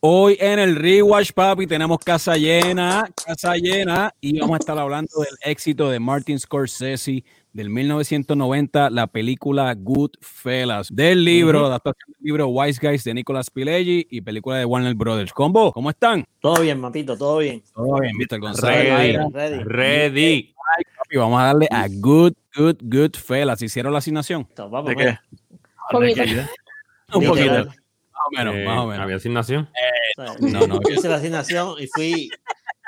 Hoy en el Rewatch, papi, tenemos casa llena, casa llena, y vamos a estar hablando del éxito de Martin Scorsese del 1990, la película Goodfellas, del libro, adaptación del libro Wise Guys de Nicolas Pileggi y película de Warner Brothers. Combo, ¿cómo están? Todo bien, Mapito, todo bien. Todo bien, Mr. González. Ready, ready. ready. Papi, vamos a darle a Good, Good, Goodfellas. ¿Hicieron la asignación? ¿De qué? Un poquito. Más o menos, Eh, más o menos. ¿Había asignación? No, no. Hice la asignación y fui,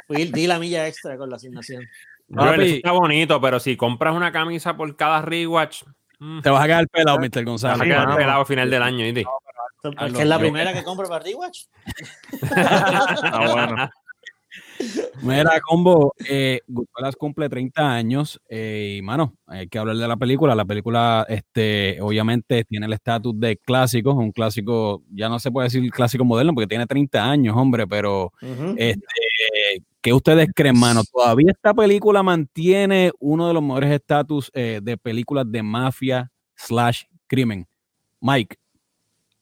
fui, di la milla extra con la asignación. Eso está bonito, pero si compras una camisa por cada rewatch, mm, Te vas a quedar pelado, Mr. te vas a González. quedar pelado a final del año. ¿viste? Es que es la primera que compro para Rewatch. Ah, bueno. Mira, combo, eh, Goodfellas cumple 30 años eh, y, mano, hay que hablar de la película. La película, este, obviamente, tiene el estatus de clásico, un clásico, ya no se puede decir clásico moderno porque tiene 30 años, hombre, pero, Ujú. este, ¿qué ustedes creen, mano? ¿Todavía esta película mantiene uno de los mejores estatus eh, de películas de mafia slash crimen? Mike,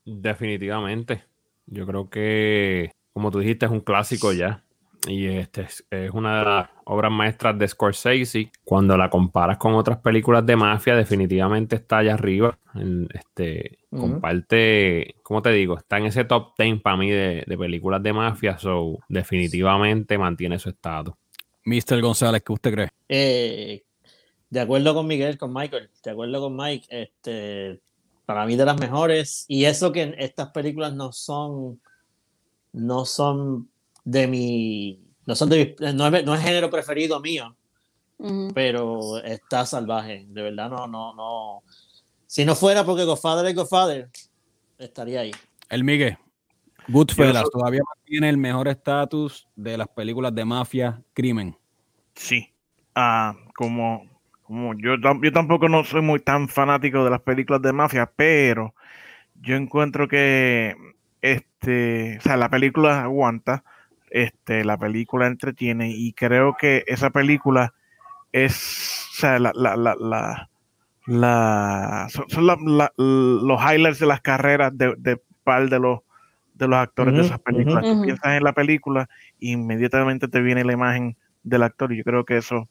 Definitivamente. Yo creo que, como tú dijiste, es un clásico ya. Y este es, es una de las obras maestras de Scorsese. Cuando la comparas con otras películas de mafia, definitivamente está allá arriba. En- este. Comparte, ¿cómo te digo? Está en ese top 10 para mí de, de películas de mafia. So, definitivamente mantiene su estado. Mr. González, ¿qué usted cree? Eh, de acuerdo con Miguel, con Michael, de acuerdo con Mike, este, para mí de las mejores. Y eso que estas películas no son, no son de mi, no son de mi- no es, no es género preferido mío, pero está salvaje. De verdad, no, no, no. Si no fuera porque Godfather es Godfather, estaría ahí. El Miguel. Goodfellas todavía mantiene el mejor estatus de las películas de mafia, crimen. Sí. Ah, como, como yo, yo tampoco no soy muy tan fanático de las películas de mafia, pero yo encuentro que este, o sea, la película aguanta, este, la película entretiene y creo que esa película es, o sea, la, la, la, la, la- son, son la- la- los highlights de las carreras de, de par de los de los actores de esas películas. ujú. Tú piensas en la película y inmediatamente te viene la imagen del actor y yo creo que eso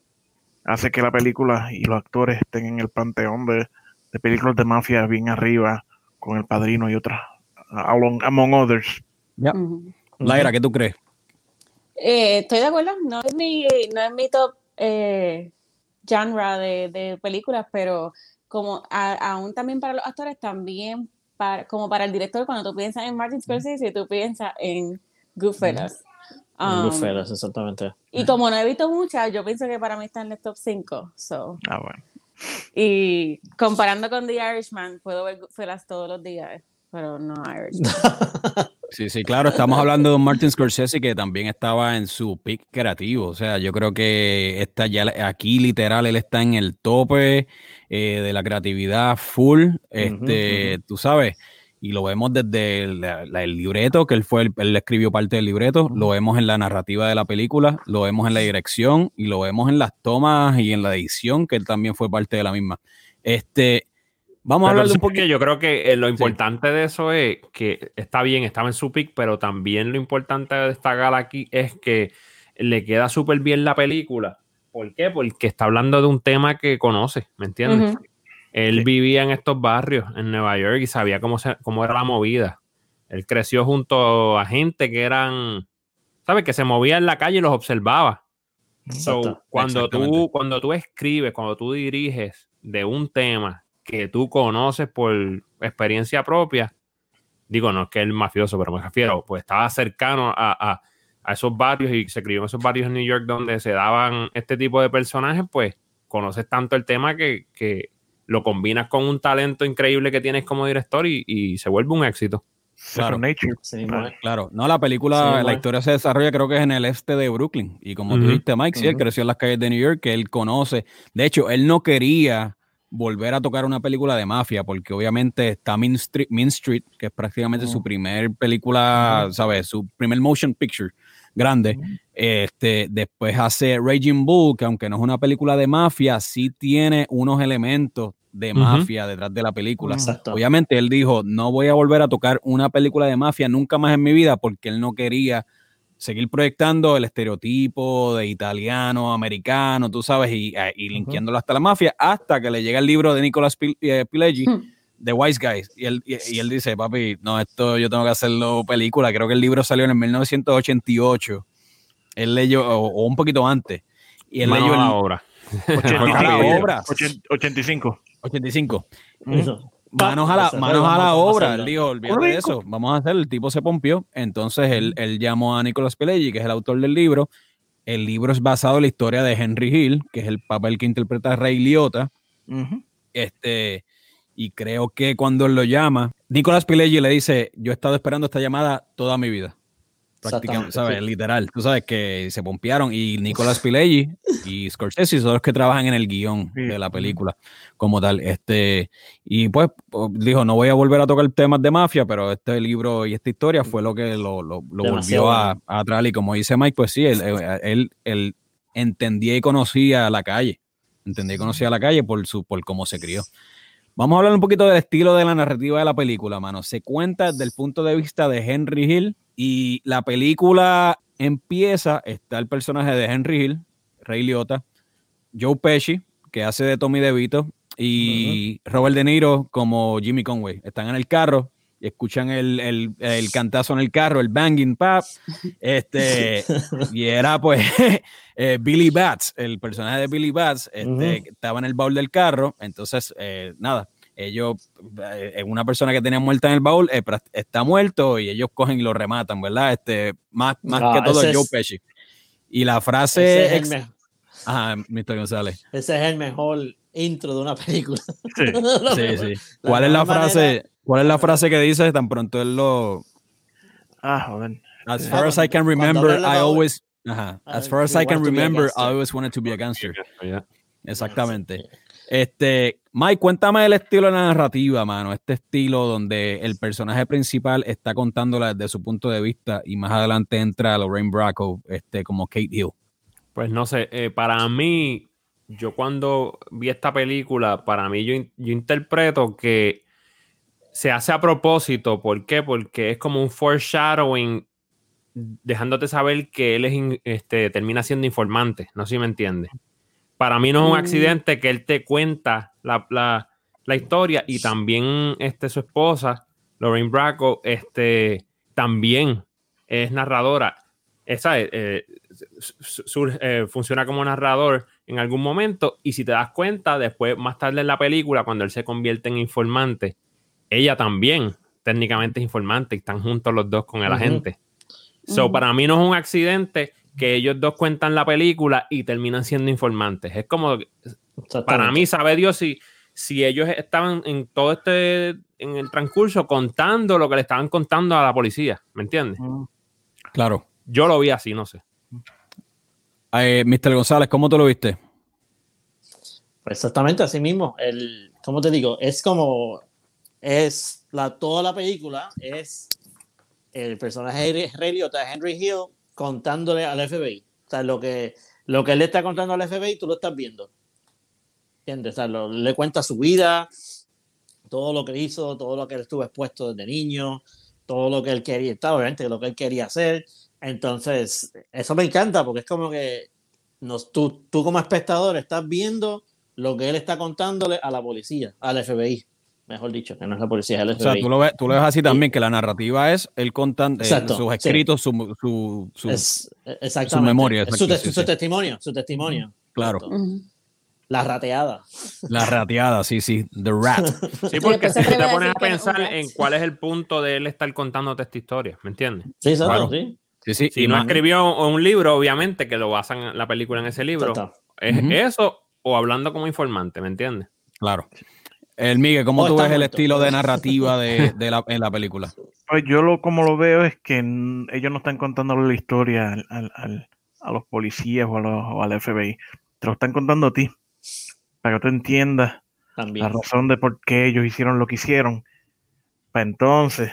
hace que la película y los actores estén en el panteón de, de películas de mafia bien arriba con El Padrino y otras, along- among others. Ujú. Laira, ¿qué tú crees? Eh, estoy de acuerdo, no es mi, no es mi top eh, genre de, de películas, pero como a- aún también para los actores, también para, como para el director, cuando tú piensas en Martin Scorsese, tú piensas en Goodfellas. Um, Goodfellas, exactamente. y como no he visto muchas, yo pienso que para mí está en el top 5. So. Ah, bueno. Y comparando con The Irishman, puedo ver Goodfellas todos los días, pero no Irishman. Sí, sí, claro, estamos hablando de un Martin Scorsese que también estaba en su pick creativo. O sea, yo creo que está ya aquí literal, él está en el tope eh, de la creatividad full. Este, tú sabes, y lo vemos desde el, la- el libreto, que él fue, el- él escribió parte del libreto, lo vemos en la narrativa de la película, lo vemos en la dirección y lo vemos en las tomas y en la edición, que él también fue parte de la misma. Este, vamos a hablar de un poquito. yo creo que eh, lo importante de eso es que está bien, estaba en su pick, pero también lo importante de destacar aquí es que le queda súper bien la película. ¿Por qué? Porque está hablando de un tema que conoce, ¿me entiendes? Él Sí. vivía en estos barrios en Nueva York y sabía cómo, se- cómo era la movida. Él creció junto a gente que eran, ¿sabes? Que se movía en la calle y los observaba. So, cuando, tú, cuando tú escribes, cuando tú diriges de un tema que tú conoces por experiencia propia, digo, no es que el mafioso, pero me refiero, pues estaba cercano a, a- a esos barrios y se crió en esos barrios en New York donde se daban este tipo de personajes, pues conoces tanto el tema que, que lo combinas con un talento increíble que tienes como director y, y se vuelve un éxito. Claro. Sí. Claro, no, la película, Sí, la historia se desarrolla creo que es en el este de Brooklyn. Y como tú dijiste, Mike, sí, él creció en las calles de New York, que él conoce. De hecho, él no quería volver a tocar una película de mafia, porque obviamente está Mean Street, Mean Street que es prácticamente su primer película. ¿sabes? Su primer motion picture grande. Este, después hace Raging Bull, que aunque no es una película de mafia, sí tiene unos elementos de mafia detrás de la película. Exacto. Obviamente él dijo, no voy a volver a tocar una película de mafia nunca más en mi vida porque él no quería seguir proyectando el estereotipo de italiano, americano, tú sabes, y, eh, y linkeándolo hasta la mafia, hasta que le llega el libro de Nicolas Pil- eh, Pileggi, The Wise Guys, y él, y, y él dice, papi, no, esto yo tengo que hacerlo película, creo que el libro salió en el 1988, él leyó, o, o un poquito antes, y él leyó la el obra. 85. a la obra. 85. 85. Eso. Manos a la, manos a la obra. Él dijo, olvídate de eso, vamos a hacer. El tipo se pompió. Entonces él, él llamó a Nicolas Pileggi, que es el autor del libro. El libro es basado en la historia de Henry Hill, que es el papel que interpreta a Ray Liotta. Este, y creo que cuando él lo llama, Nicolas Pileggi le dice: Yo he estado esperando esta llamada toda mi vida. Prácticamente, ¿sabes? Literal. Tú sabes que se pompearon. Y Nicolas Pileggi y Scorsese son los que trabajan en el guion Sí. de la película como tal. Este, y pues po- dijo: No voy a volver a tocar temas de mafia, pero este libro y esta historia fue lo que lo, lo- lo volvió a, a traer. Y como dice Mike, pues sí, él, él, él- él entendía y conocía la calle. Entendía y conocía la calle por, su, por cómo se crió. Vamos a hablar un poquito del estilo de la narrativa de la película, mano. Se cuenta desde el punto de vista de Henry Hill y la película empieza, está el personaje de Henry Hill, Ray Liotta, Joe Pesci, que hace de Tommy DeVito, y Robert De Niro como Jimmy Conway. Están en el carro y escuchan el, el- el cantazo en el carro, el banging pap. Este, y era pues eh, Billy Bats, el personaje de Billy Bats, este, estaba en el baúl del carro. Entonces, eh, nada, ellos, eh, una persona que tenía muerta en el baúl, eh, está muerto y ellos cogen y lo rematan, ¿verdad? Este, más, más Ah, que todo Joe es- Pesci. Y la frase. Ese es, el Ajá, Mr. González. ese es el mejor intro de una película. Sí. Sí, sí. La ¿Cuál es la frase? manera- ¿Cuál es la frase que dice tan pronto él lo. Ah, joder. As Ah, far as I can remember, I always. Ajá. Ah, As far as I can remember, I always wanted to be a gangster. Ya. Exactamente. Este, Mike, cuéntame el estilo de la narrativa, mano. Este estilo donde el personaje principal está contándola desde su punto de vista y más adelante entra Lorraine Bracco, este, como Kate Hill. Pues no sé, eh, para mí, yo cuando vi esta película, para mí yo, yo interpreto que se hace a propósito. ¿Por qué? Porque es como un foreshadowing, dejándote saber que él es in- este, termina siendo informante. No sé si me entiendes. Para mí no es un Mm. accidente que él te cuenta la, la- la historia y también este, su esposa, Lorraine Bracco, este, también es narradora. Esa, eh, su- sur- eh, funciona como narrador en algún momento y si te das cuenta, después más tarde en la película, cuando él se convierte en informante, ella también técnicamente es informante y están juntos los dos con el agente. So, para mí no es un accidente que ellos dos cuentan la película y terminan siendo informantes. Es como, para mí, sabe Dios si, si ellos estaban en todo este, en el transcurso contando lo que le estaban contando a la policía, ¿me entiendes? Claro. Yo lo vi así, no sé. Eh, Mr. González, ¿cómo tú lo viste? Pues exactamente así mismo. El, ¿Cómo te digo? Es como. Es la, toda la película es el personaje Liotta, Henry Hill, contándole al FBI. O sea, lo que, lo que él le está contando al FBI, tú lo estás viendo. ¿Entiendes? O sea, lo- le cuenta su vida, todo lo que hizo, todo lo que él estuvo expuesto desde niño, todo lo que él quería, está, obviamente, lo que él quería hacer. Entonces, eso me encanta porque es como que nos, tú, tú como espectador estás viendo lo que él está contándole a la policía, al FBI, mejor dicho, que no es la policía, es el O sea, FBI. tú lo ves, tú lo ves así también, que la narrativa es él contando eh, sus sí. escritos, su, su, su- es, e, exactamente. memoria, Es su, exacto, te- sí, su sí. testimonio, su testimonio. Claro. Exacto. La rateada. la rateada, sí, sí, The Rat. Sí, porque si te pones a pensar en cuál es el punto de él estar contándote esta historia, ¿me entiendes? Sí, exacto, Claro. sí. Sí, sí. Si y no escribió un libro, obviamente que lo basan la película en ese libro, es eso o hablando como informante, ¿me entiendes? Claro. El Miguel, ¿cómo Oh, tú ves el estilo de narrativa de, de la, en la película? Pues yo lo como lo veo es que ellos no están contándole la historia al- al- al- a los policías o, a los- o al FBI. Te lo están contando a ti. Para que tú entiendas la También. razón de por qué ellos hicieron lo que hicieron. Pues entonces,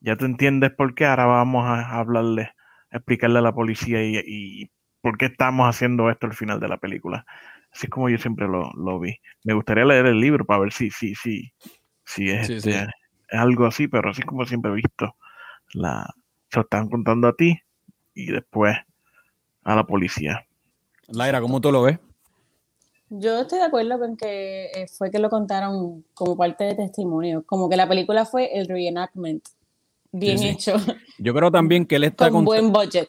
ya tú entiendes por qué. Ahora vamos a hablarle, a explicarle a la policía y, y por qué estamos haciendo esto al final de la película. Así es como yo siempre lo, lo vi. Me gustaría leer el libro para ver si, si, si, si es, Sí, este, sí. es algo así, pero así como siempre he visto. La, se lo están contando a ti y después a la policía. Laira, ¿cómo tú lo ves? Yo estoy de acuerdo con que eh, fue que lo contaron como parte de testimonio, como que la película fue el reenactment, bien Sí, sí. hecho, Yo creo también que él está con cont- buen budget.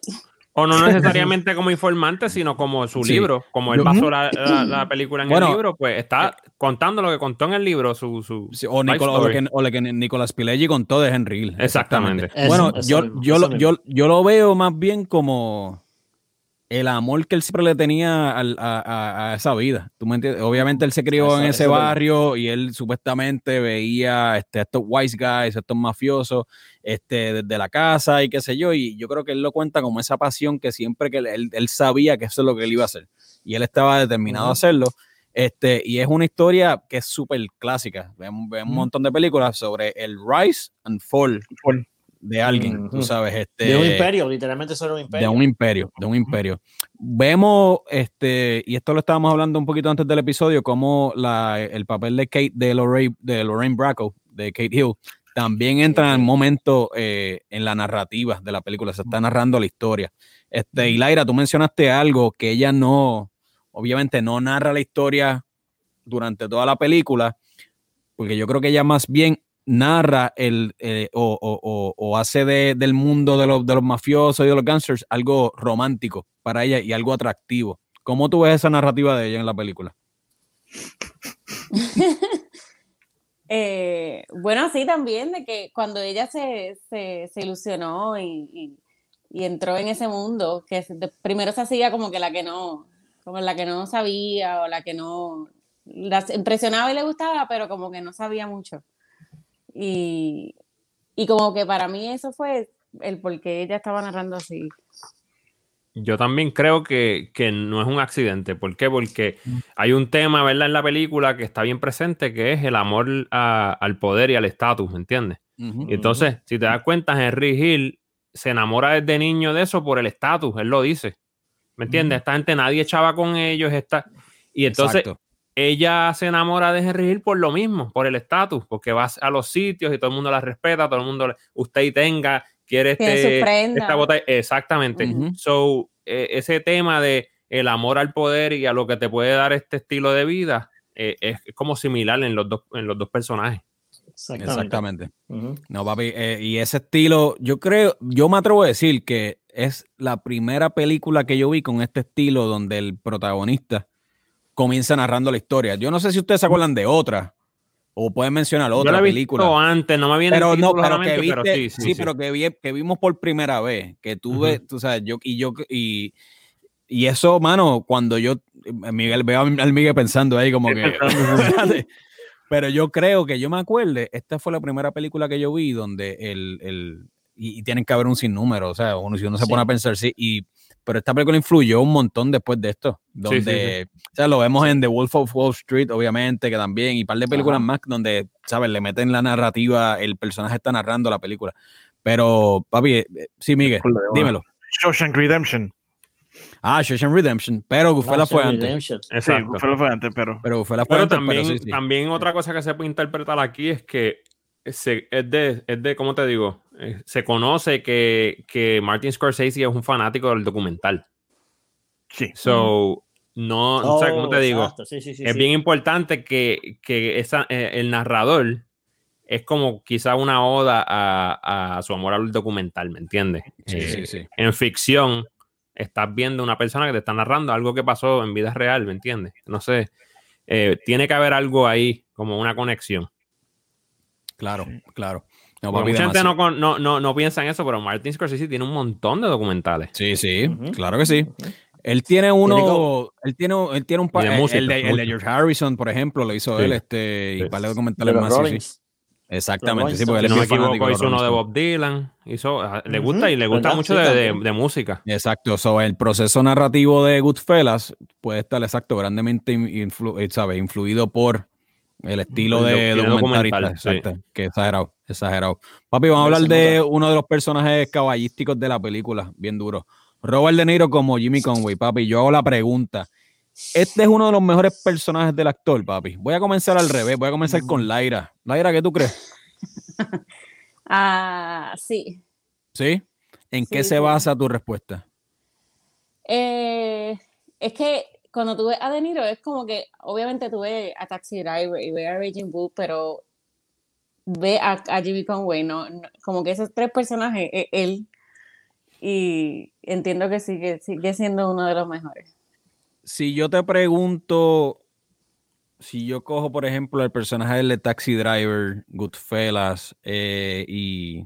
O no necesariamente como informante, sino como su Sí. libro. Como él basó la, la- la película en Bueno, el libro, pues está contando lo que contó en el libro, su, su Sí, o, life Nicola- o lo que, o lo que Nicolas Pileggi contó de Henry Hill. Exactamente. Eso, bueno, eso yo, mismo, yo, lo, yo, yo lo veo más bien como el amor que él siempre le tenía al- a, a- esa vida. ¿Tú me entiendes? Obviamente él se crió Eso- en ese barrio y él supuestamente veía este, a estos wise guys, a estos mafiosos, este, desde la casa y qué sé yo. Y yo creo que él lo cuenta como esa pasión que siempre que él, él- sabía que eso es lo que él iba a hacer. Y él estaba determinado a hacerlo. Este, y es una historia que es súper clásica. Vemos, vemos un montón de películas sobre el rise and fall Fall. De alguien, tú sabes, este, De un imperio, literalmente sobre un de imperio. un imperio, de un imperio. Vemos, este, y esto lo estábamos hablando un poquito antes del episodio, como la, el papel de Kate, de Lorraine, de Lorraine Bracco, de Kate Hill, también entra en un momento eh, en la narrativa de la película, se está narrando la historia. Este, y Laira, tú mencionaste algo que ella no, obviamente no narra la historia durante toda la película, porque yo creo que ella más bien narra el eh, o, o- o- hace de- del mundo de los, de los mafiosos y de los gangsters algo romántico para ella y algo atractivo. ¿Cómo tú ves esa narrativa de ella en la película? Eh, bueno, sí, también de que cuando ella se, se, se ilusionó y, y- y entró en ese mundo, que primero se hacía como que la que no, como la que no sabía o la que no, la impresionaba y le gustaba, pero como que no sabía mucho. Y, y como que para mí eso fue el por qué ella estaba narrando así. Yo también creo que, que no es un accidente. ¿Por qué? Porque hay un tema, ¿verdad? En la película que está bien presente, que es el amor a- al poder y al estatus, ¿me entiendes? Y entonces, si te das cuenta, Henry Hill se enamora desde niño de eso por el estatus, él lo dice. ¿Me entiendes? Esta gente nadie echaba con ellos, está... Y entonces Exacto. Ella se enamora de Henry Hill por lo mismo, por el estatus, porque va a los sitios y todo el mundo la respeta, todo el mundo, le- usted y tenga, quiere este, esta bota- exactamente. So, eh, ese tema de el amor al poder y a lo que te puede dar este estilo de vida eh, es, es como similar en los dos, en los dos personajes. Exactamente. No, papi, eh, y ese estilo, yo creo, yo me atrevo a decir que es la primera película que yo vi con este estilo donde el protagonista comienza narrando la historia. Yo no sé si ustedes se acuerdan de otra o pueden mencionar Yo otra la he película. visto antes, no me viene pero no, la pero que viste, pero sí, sí, sí, pero que, vi- que vimos por primera vez, que tú Ujú. ves, tú sabes, yo y yo y, y eso, mano, cuando yo Miguel veo al Miguel pensando ahí como que pero yo creo que yo me acuerde, esta fue la primera película que yo vi donde el, el y, y tienen que haber un sinnúmero, o sea, uno si uno se pone a pensar sí y pero esta película influyó un montón después de esto, donde, sí, o sea, lo vemos en The Wolf of Wall Street, obviamente, que también, y un par de películas Ajá. más donde, ¿sabes? Le meten la narrativa, el personaje está narrando la película. Pero, papi, eh, eh, sí, Miguel, dímelo. Shawshank Redemption. Ah, Shawshank Redemption, pero Gufela fue Shawshank antes. Redemption. Sí, Exacto. fue antes, pero Pero Gufela fue Pero antes, también, pero sí, sí. también otra cosa que se puede interpretar aquí es que se- es, de, es de, ¿cómo te digo? Eh, se conoce que, que Martin Scorsese es un fanático del documental. sí. So, no, o sea, ¿cómo te Oh, digo? exacto, sí, sí, sí, es sí. bien importante que, que esa, eh, el narrador es como quizá una oda a, a su amor al documental, ¿me entiendes? Sí, Eh, sí, sí. En ficción, estás viendo una persona que te está narrando algo que pasó en vida real, ¿me entiendes? No sé, eh, tiene que haber algo ahí, como una conexión. Claro, claro. No, mucha gente no, con- no, no, no piensa en eso, pero Martin Scorsese tiene un montón de documentales. Sí, sí, claro que sí. Él tiene uno, Tiene él tiene, él tiene un par, el, música, el de, el de. George Harrison, por ejemplo, lo hizo Sí. él, este, y Sí. un par de documentales más. sí. Exactamente, sí, porque él Si es no me equivoco, hizo uno de Bob Dylan. Hizo, ah, le gusta y le gusta ¿verdad? mucho Sí, de, de- también. de música. Exacto, so, el proceso narrativo de Goodfellas puede estar exacto, grandemente influ- eh, ¿sabe? influido por el estilo de tiene documentarista. documental, sí. Exacto, que exagerado, exagerado. Papi, vamos a hablar de uno de los personajes caballísticos de la película, bien duro. Robert De Niro como Jimmy Conway, papi. Yo hago la pregunta, este es uno de los mejores personajes del actor, papi. Voy a comenzar al revés, voy a comenzar con Laira. Laira, ¿qué tú crees? Ah, sí. ¿Sí? ¿En qué se basa tu respuesta? Eh, es que cuando tú ves a De Niro, es como que, obviamente tú ves a Taxi Driver y ves a Raging Bull, pero ve a, a Jimmy Conway, ¿no? Como que esos tres personajes, e- él, y entiendo que sigue, sigue siendo uno de los mejores. Si yo te pregunto, si yo cojo, por ejemplo, el personaje de Taxi Driver, Goodfellas eh, y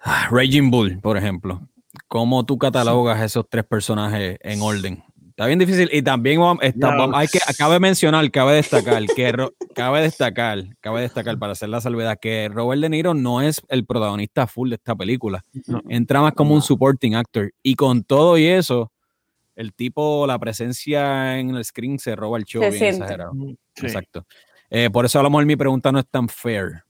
ah, Raging Bull, por ejemplo, ¿cómo tú catalogas esos tres personajes en orden? Está bien difícil y también vamos- está- vamos- hay que, cabe mencionar, cabe destacar que Ro- cabe destacar, cabe destacar para hacer la salvedad que Robert De Niro no es el protagonista full de esta película. No. Entra más como un supporting actor y con todo y eso, el tipo, la presencia en el screen se roba el show Se bien siente. exagerado. Sí. Exacto. Eh, por eso a lo mejor mi pregunta no es tan fair.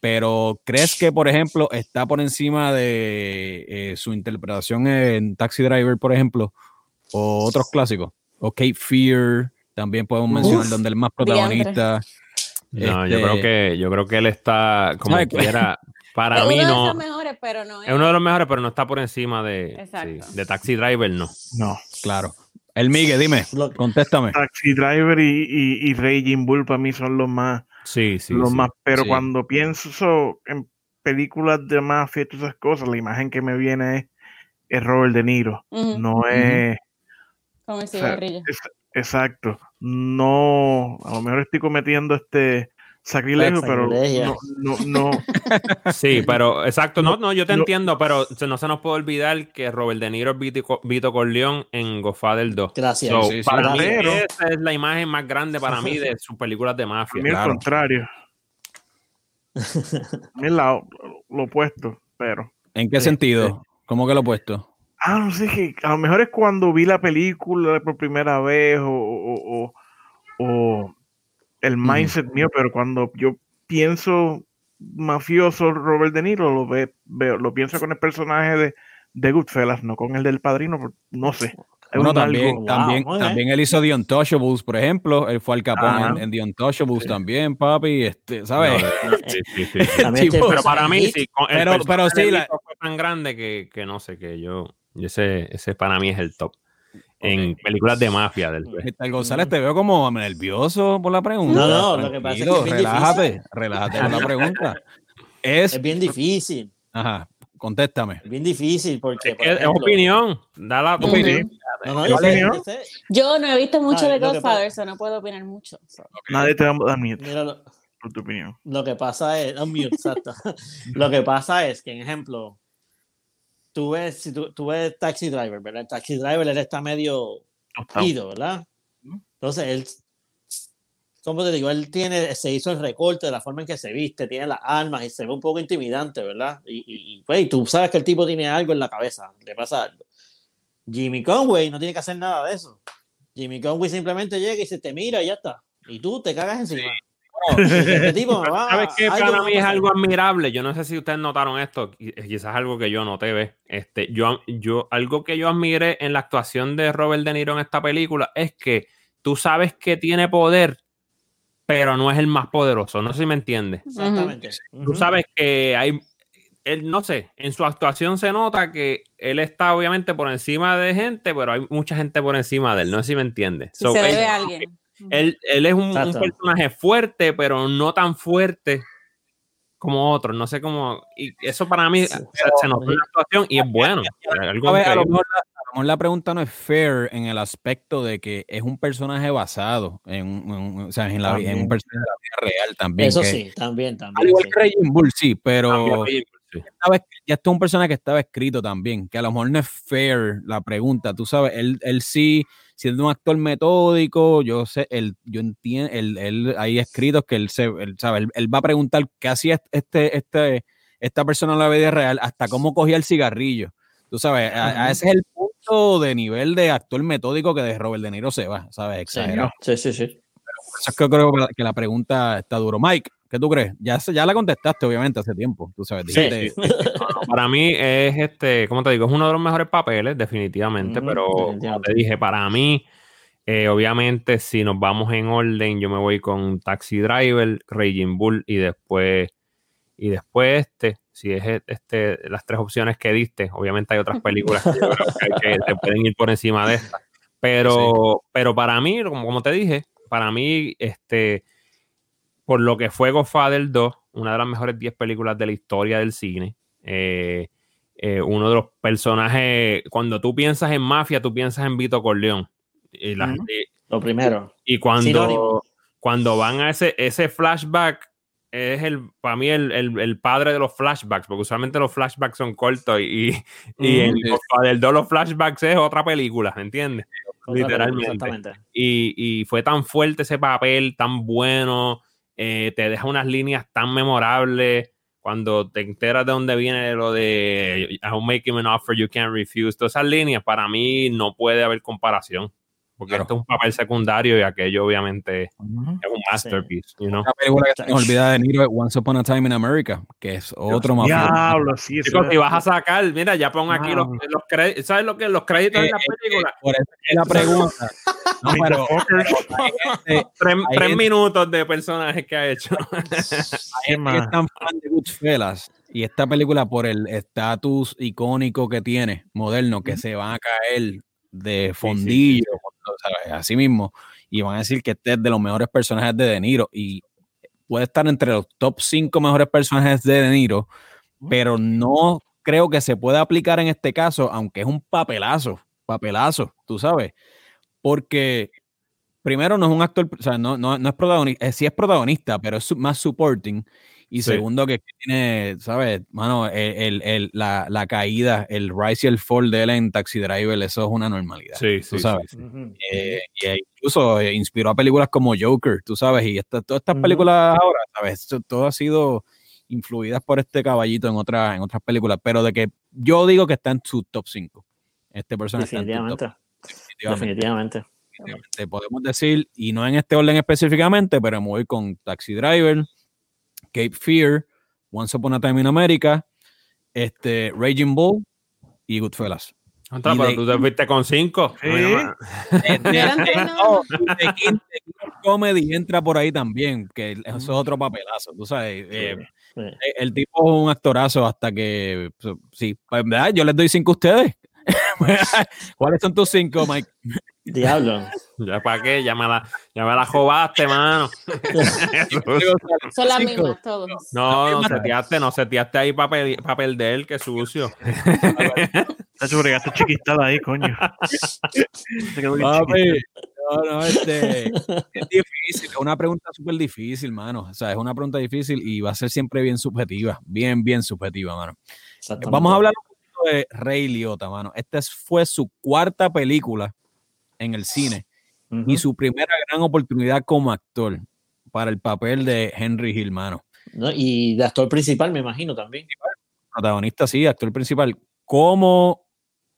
Pero ¿crees que, por ejemplo, está por encima de eh, su interpretación en Taxi Driver, por ejemplo, o otros clásicos? O Cape Fear, también podemos mencionar Uf, donde es más protagonista. No, yo Este, creo que yo creo que él está como quiera. Para es mí uno de no. los mejores, pero no es. Es uno de los mejores, pero no está por encima de, Exacto. sí, de Taxi Driver, no. No. Claro. El Miguel, dime, Lo- contéstame. Taxi Driver y, y, y Raging Bull para mí son los más, Sí, sí. los sí. más. Pero Sí. cuando pienso en películas de mafia y todas esas cosas, la imagen que me viene es, es Robert De Niro. No es. Con el o sea, cigarrillo. es- exacto. No. A lo mejor estoy cometiendo este sacrilegio, pero no, no, no. Sí, pero exacto, no, no, yo te no- entiendo, pero no se nos puede olvidar que Robert De Niro es Vito, Vito Corleone en Godfather 2. Gracias. So, Sí, sí, para mí, pero- esa es la imagen más grande para mí de sus películas de A mafia. mí al claro. contrario. A mí la- lo opuesto, pero. ¿En qué Este- sentido? ¿Cómo que lo he puesto? Ah, no sé, que a lo mejor es cuando vi la película por primera vez o, o- o- o el mindset mío, pero cuando yo pienso mafioso Robert De Niro, lo, ve, veo, lo pienso con el personaje de, de Goodfellas, no con el del padrino, no sé. Bueno, también, algo- Wow, también, bien. también él hizo The Untouchables, por ejemplo. Él fue al Capón en, en The Untouchables también, papi. Este, ¿Sabes? No, sí, sí, sí, sí. Tipo- Pero para mí, sí, Pero- pero sí, la- fue tan grande que, que no sé, que yo ese, ese para mí es el top. En películas de mafia del Mr. González, te veo como nervioso por la pregunta. No, no, lo que pasa es que Tranquilo, es bien relájate, relájate con la pregunta. Es, Es bien difícil. ajá, contéstame. Es bien difícil porque. Es, por que es ejemplo- opinión, da la Ujú. opinión. No, no, ¿Es yo sé, yo sé. Yo no he visto mucho Ah, de Godfather, so no puedo opinar mucho. so. Nadie te va a dar miedo Mira, lo, por tu opinión. lo que pasa es. no, mute, exacto. lo que pasa es que, en ejemplo, tú ves, si tú, tú ves Taxi Driver, ¿verdad? El Taxi Driver él está medio ido, ¿verdad? Entonces él, como te digo, él tiene, se hizo el recorte de la forma en que se viste, tiene las armas y se ve un poco intimidante, ¿verdad? Y, y, y, pues, y tú sabes que el tipo tiene algo en la cabeza, le pasa algo. Jimmy Conway no tiene que hacer nada de eso. Jimmy Conway simplemente llega y se te mira y ya está. Y tú te cagas encima. Este tipo me va- ¿Sabes qué? algo Para mí es algo admirable. Yo no sé si ustedes notaron esto, qui- quizás algo que yo noté, ¿ves? Este, yo, yo, algo que yo admiré en la actuación de Robert De Niro en esta película es que tú sabes que tiene poder, pero no es el más poderoso. No sé si me entiendes. Exactamente. Tú sabes que hay, él, no sé, en su actuación se nota que él está obviamente por encima de gente, pero hay mucha gente por encima de él. No sé si me entiendes. So, se él- debe a alguien. Él, él es un, un personaje fuerte, pero no tan fuerte como otros. No sé cómo. Y eso para mí se, se notó en la actuación y es bueno. Algo A, ver, a lo mejor la, a lo mejor la pregunta no es fair en el aspecto de que es un personaje basado en, un- en o sea, en, la, en un personaje de la vida real también. Eso que- sí, también, Al también. igual sí. que Raging Bull, sí, pero sí. estaba- ya esto es un personaje que estaba escrito también, que a lo mejor no es fair la pregunta, tú sabes, él, él sí, siendo un actor metódico, yo sé, él, yo entiendo, él, él- hay escritos que él se, él, sabe, él, él va a preguntar qué hacía este, este, esta persona en la vida real, hasta cómo cogía el cigarrillo. Tú sabes, a, ese es el punto de nivel de actor metódico que de Robert De Niro se va, ¿sabes? Exagerado. sí, sí, sí. Por eso es que yo creo que la, que pregunta está duro. Mike, ¿qué tú crees? Ya, ya la contestaste, obviamente, hace tiempo. Tú sabes, Sí. dijiste- Para mí es este, ¿cómo te digo? Es uno de los mejores papeles, definitivamente, pero como te dije, para mí Eh, obviamente, si nos vamos en orden, yo me voy con Taxi Driver, Raging Bull y después, y después este. Si es este, las tres opciones que diste, obviamente hay otras películas que, te pueden ir por encima de esta. Pero, pero para mí, como, como te dije, para mí, este, por lo que fue Godfather 2, una de las mejores 10 películas de la historia del cine. Eh, eh, uno de los personajes, cuando tú piensas en mafia, tú piensas en Vito Corleone. Y lo primero. Y cuando, cuando van a ese, ese flashback, es el, para mí el, el, padre de los flashbacks, porque usualmente los flashbacks son cortos y, y, el Godfather 2 los flashbacks es otra película, ¿me entiendes? Literalmente. Y, y, fue tan fuerte ese papel, tan bueno, eh, te deja unas líneas tan memorables cuando te enteras de dónde viene lo de I'll make him an offer you can't refuse, todas esas líneas, para mí no puede haber comparación. Porque esto es un papel secundario y aquello obviamente es un masterpiece. You know? Una película que se nos olvida de Niro es Once Upon a Time in America, que es otro más. Diablo, sí, Chicos, si vas a sacar, mira, ya pongo aquí los, los créditos. ¿Sabes lo que los créditos de la película? por eso es la pregunta. No, pero, tres, tres minutos de personajes que ha hecho. Hay que es tan fan de Goodfellas y esta película por el estatus icónico que tiene, moderno, que se van a caer de fondillo, así mismo, y van a decir que este es de los mejores personajes de De Niro. Y puede estar entre los top 5 mejores personajes de De Niro, pero no creo que se pueda aplicar en este caso, aunque es un papelazo, papelazo, tú sabes, porque primero no es un actor, o sea, no, no, no es protagonista, eh, sí es protagonista, pero es más supporting. Y segundo, que tiene, ¿sabes? Mano, el, el, la, la, caída, el rise y el fall de él en Taxi Driver, eso es una normalidad. Sí, sí. sabes. Eh, y incluso eh, inspiró a películas como Joker, tú sabes. Y todas estas películas ahora, ¿sabes? Todo ha sido influidas por este caballito en, otra, en otras películas. Pero de que yo digo que está en su top 5. Este personaje Definitivamente. Definitivamente. Definitivamente. Podemos decir, y no en este orden específicamente, pero me voy con Taxi Driver Cape Fear, Once Upon a Time in America, este, Raging Bull y Goodfellas. Otra, pero tú te fuiste con cinco. Sí. no, Comedy entra por ahí también, que eso es otro papelazo, tú sabes. Eh, eh, el tipo es un actorazo hasta que, sí, pues, ¿verdad? Yo les doy cinco a ustedes. ¿Cuáles son tus cinco, Mike? Diablo. ¿Ya para qué? Ya me la, ya me la jobaste, mano. son las mismas, todos. No, no seteaste, no seteaste ahí para pa perder, que sucio. Está churregaste chiquistada ahí, coño. Papi, no, no, este, es difícil, es una pregunta súper difícil, mano. O sea, es una pregunta difícil y va a ser siempre bien subjetiva, bien, bien subjetiva, mano. Vamos a hablar de Rey Liotta, mano. Esta fue su cuarta película en el cine y su primera gran oportunidad como actor para el papel de Henry Hill, mano. Y de actor principal, me imagino también. Protagonista, sí, actor principal. ¿Cómo,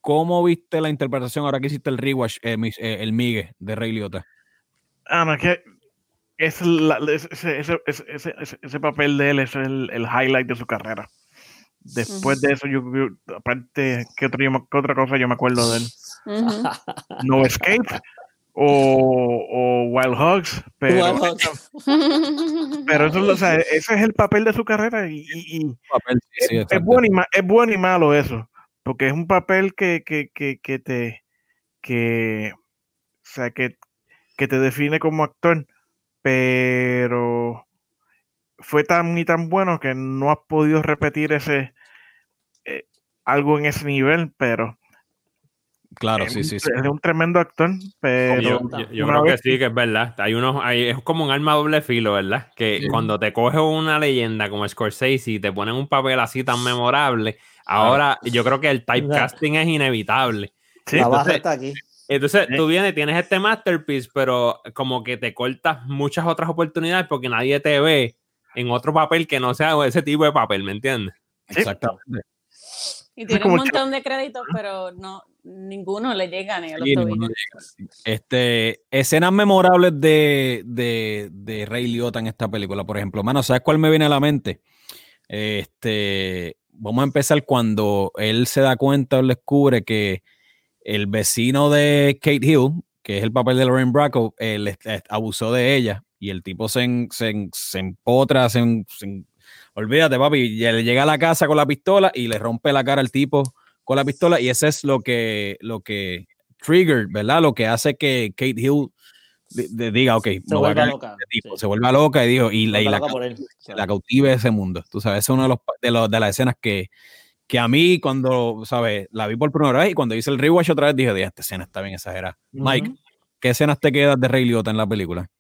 cómo viste la interpretación ahora que hiciste el rewatch, eh, eh, el Migue de Rey Liotta? Ah, no, que es ese, ese, ese, ese, papel de él es el, el highlight de su carrera. Después de eso, yo, aparte, ¿qué, otra cosa yo me acuerdo de él? No Escape o, Wild Hogs, pero, pero eso, o sea, ese es el papel de su carrera y, es, bueno y es, bueno y malo eso, porque es un papel que, que, que, que te que, o sea, que, que te define como actor, pero fue tan y tan bueno que no has podido repetir ese eh, algo en ese nivel, pero Claro, sí, sí, sí. Es un tremendo actor, pero. Yo, creo que sí, que es verdad. Hay unos, hay, es como un arma doble filo, ¿verdad? Que cuando te coge una leyenda como Scorsese y te ponen un papel así tan memorable, ahora yo creo que el typecasting es inevitable. Sí, entonces, está aquí. Entonces tú vienes, tienes este masterpiece, pero como que te cortas muchas otras oportunidades porque nadie te ve en otro papel que no sea ese tipo de papel, ¿me entiendes? Exactamente. Y tiene un montón de créditos, pero no, ninguno le llega ni a los Este, escenas memorables de, de, de, Ray Liotta en esta película, por ejemplo. Mano, ¿sabes cuál me viene a la mente? Este, vamos a empezar cuando él se da cuenta o descubre que el vecino de Kate Hill, que es el papel de Lorraine Bracco, le- eh, abusó de ella y el tipo se, en- se, en- se empotra, se, en- se olvídate, papi, y le llega a la casa con la pistola y le rompe la cara al tipo con la pistola y ese es lo que, lo que trigger, ¿verdad? Lo que hace que Kate Hill di- di- diga, ok, Se me voy a vuelve caer loca. este tipo, sí. se vuelve loca y dijo, y la, y la, la cautive ese mundo. Tú sabes, es uno de los de, los, de las escenas que, que a mí cuando, ¿sabes? La vi por primera vez y cuando hice el rewatch otra vez dije, "Dios, esta escena está bien exagerada. Mike. ¿qué escenas te quedas de Ray Liotta en la película?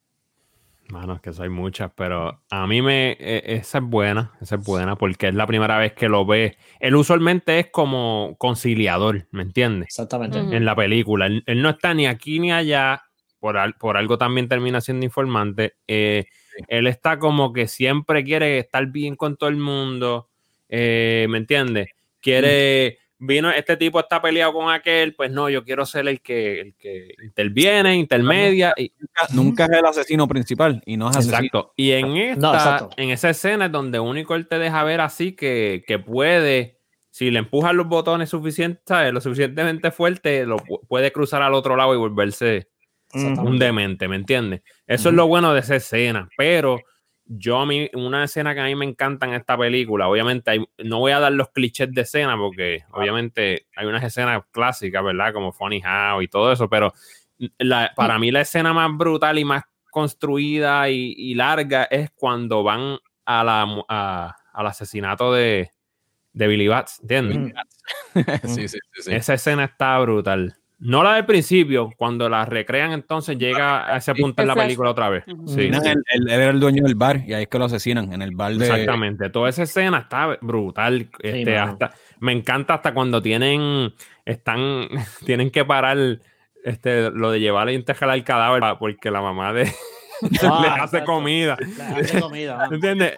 Mano, es que hay muchas, pero a mí me. e- Esa es buena, esa es buena, porque es la primera vez que lo ve. Él usualmente es como conciliador, ¿me entiendes? Exactamente. En la película. Él, él no está ni aquí ni allá, por, al- por algo también termina siendo informante. Eh, él está como que siempre quiere estar bien con todo el mundo, eh, ¿me entiendes? Quiere. Vino, este tipo está peleado con aquel, pues no, yo quiero ser el que, el que interviene, intermedia. Y, Nunca, nunca es el asesino principal y no es asesino. Exacto. Y en esta, No, exacto. en esa escena es donde único él te deja ver así que, que puede, si le empujan los botones suficientes, ¿sabes? lo suficientemente fuerte, lo pu- puede cruzar al otro lado y volverse un demente, ¿me entiendes? Eso es lo bueno de esa escena. Pero yo a mí, una escena que a mí me encanta en esta película, obviamente hay- no voy a dar los clichés de escena porque obviamente hay unas escenas clásicas, ¿verdad? Como Funny How y todo eso, pero la- para mí la escena más brutal y más construida y, y larga es cuando van a la, a- al asesinato de, de Billy Bats, ¿entiendes? Sí, sí, sí, sí. Esa escena está brutal. No la del principio, cuando la recrean, entonces llega a ese punto en la El película otra vez. Sí, Él, él- él era el dueño del bar y ahí es que lo asesinan, en el bar de... exactamente. Toda esa escena está brutal. Este, hasta, me encanta hasta cuando tienen, están, tienen que parar este, lo de llevarle y enterrar al cadáver pa- porque la mamá de Ah, le hace exacto. comida. Le hace comida. ¿Entiendes?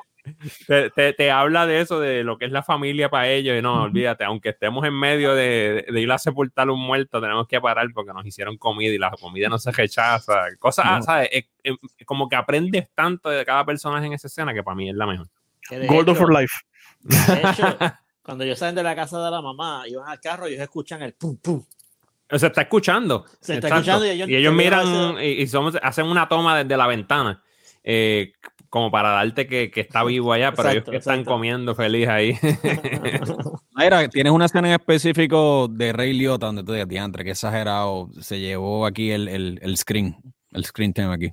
Te, te- te habla de eso, de lo que es la familia para ellos. Y no, olvídate, aunque estemos en medio de, de ir a sepultar un muerto, tenemos que parar porque nos hicieron comida y la comida no se rechaza. Cosas, No. ¿sabes? Es- es como que aprendes tanto de cada personaje en esa escena que para mí es la mejor. Gordo for life. De hecho, cuando ellos salen de la casa de la mamá y van al carro, ellos escuchan el pum pum. Se está escuchando. Se está escuchando y ellos- ellos ellos miran y, y somos- hacen una toma desde la ventana. eh, como para darte que, que está vivo allá, pero ellos Exacto, que están comiendo feliz ahí. Mira, tienes una escena en específico de Ray Liotta donde tú digas, diantre, qué exagerado se llevó aquí el, el, el screen, el screen time aquí.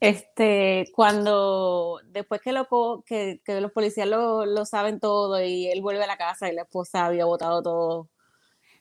Este, cuando después que, lo, que, que los policías lo, lo saben todo y él vuelve a la casa y la esposa había botado todo.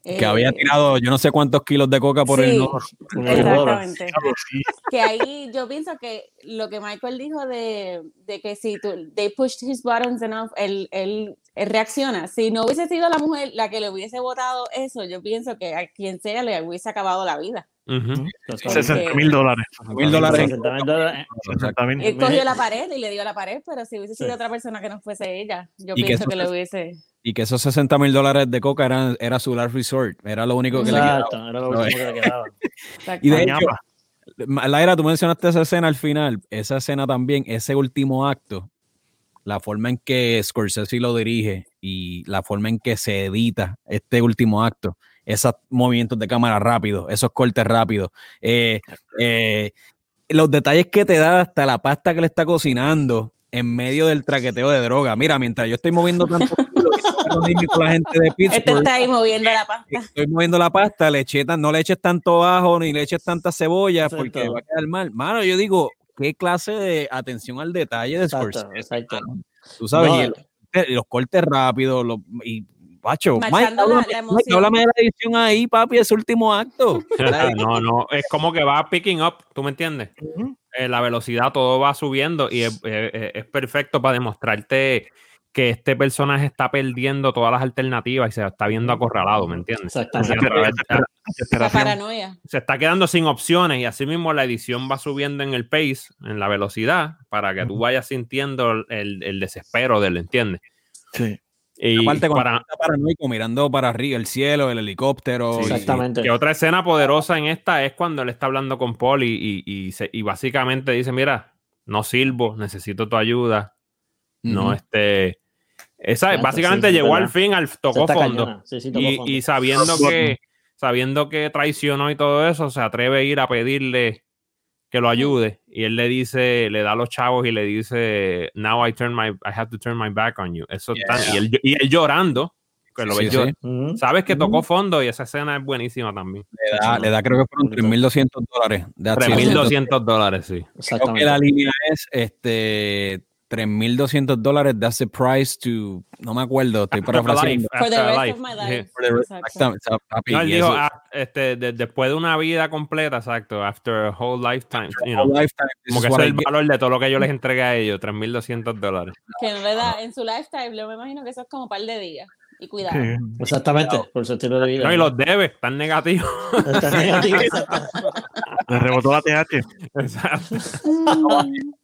Que había eh, tirado yo no sé cuántos kilos de coca por el sí, inodoro. Exactamente. Claro, sí. Que ahí yo pienso que lo que Michael dijo de, de que si tú, they pushed his buttons enough, él, él, él reacciona. Si no hubiese sido la mujer la que le hubiese votado eso, yo pienso que a quien sea le hubiese acabado la vida. Ujú. 60 mil dólares. Mil dólares. 60 mil dólares. 60 mil. Él cogió la pared y le dio la pared, pero si hubiese sido Sí. otra persona que no fuese ella, yo que pienso eso que le se- hubiese. Y que esos 60 mil dólares de coca eran, era su last resort. Era lo único que le quedaba. Exacto, era lo último que le quedaba. Y de hecho, Laira, tú mencionaste esa escena al final. Esa escena también, ese último acto, la forma en que Scorsese lo dirige y la forma en que se edita este último acto, esos movimientos de cámara rápidos, esos cortes rápidos, eh, eh, los detalles que te da hasta la pasta que le está cocinando en medio del traqueteo de droga. Mira, mientras yo estoy moviendo tanto lo mismo con la gente de Este Pittsburgh, está ahí moviendo la pasta. estoy moviendo la pasta, le eché tan- no le eches tanto ajo ni le eches tanta cebolla Exacto. porque va a quedar mal. Mano, yo digo, qué clase de atención al detalle de Exacto, Scorsese, exacto. Tú sabes, No, y el- los cortes rápidos, los, y Pacho, Mike, háblame, Mike, de la edición ahí, papi, ese último acto. no, no, es como que va picking up, ¿tú me entiendes? Ujú. Eh, la velocidad, todo va subiendo y es, es- es perfecto para demostrarte que este personaje está perdiendo todas las alternativas y se está viendo acorralado, ¿me entiendes? Exactamente. O sea, Desespera- La paranoia. se está quedando sin opciones y así mismo la edición va subiendo en el pace, en la velocidad, para que tú vayas sintiendo el, el desespero del, ¿entiendes? Sí. Y Aparte, cuando para, está paranoico, mirando para arriba, el cielo, el helicóptero. y- Exactamente. que otra escena poderosa en esta es cuando él está hablando con Paul y, y, y se- y básicamente dice, mira, no sirvo, necesito tu ayuda. No, este... Esa, Exacto, básicamente sí, llegó al fin, al tocó fondo. cañona. Sí, sí, tocó Y, fondo. y sabiendo que sabiendo que traicionó y todo eso, se atreve a ir a pedirle que lo ayude y él le dice, le da a los chavos y le dice, now I turn my, I have to turn my back on you. Eso Yeah. y, él, y él llorando, que lo Sí, ves sí. llor- Ujú. sabes que tocó fondo y esa escena es buenísima también. Le da, le da creo que fueron 3.200 dólares. That's it. 3.200 dólares, sí. Creo que Exactamente. la línea es este 3.200 dólares. That's the price to. No me acuerdo, estoy After parafraseando. For the after rest life. of my life. Exactamente, No, él dijo, ah, este, de- después de una vida completa, exacto, after a whole lifetime, you whole know, lifetime, como que ese es el get. valor de todo lo que yo les entregué a ellos, 3.200 dólares. Que le da en su lifetime, yo me imagino que eso es como un par de días. Y cuidado. Sí. Exactamente, por su estilo de vida. No, y los debes, están negativos. Está negativo, exacto. Le rebotó la TH. Exacto.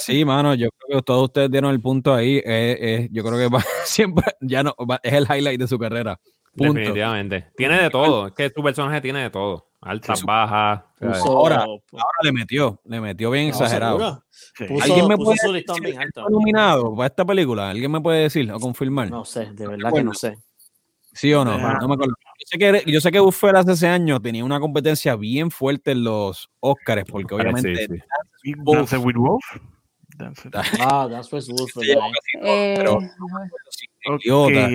Sí, mano, yo creo que todos ustedes dieron el punto ahí. eh, eh, yo creo que va- siempre ya no va- es el highlight de su carrera. Punto. Definitivamente. Tiene de todo. Es que tu personaje tiene de todo. Altas, su- bajas. Ahora- Ahora le metió, le metió bien no, exagerado. Puso, ¿Alguien me puso puede su listón decir bien alto. ¿Está nominado para esta película? ¿Alguien me puede decir o confirmar? No sé, de verdad que no sé. ¿Sí o no? Ah. No me acuerdo. Yo sé que, yo sé que Buffett hace ese año tenía una competencia bien fuerte en los Oscars, porque obviamente Sí, sí. Y Wolf. Dance with Wolf. Dance- Ah, That's West Wolf. Eh, pero sí, idiota.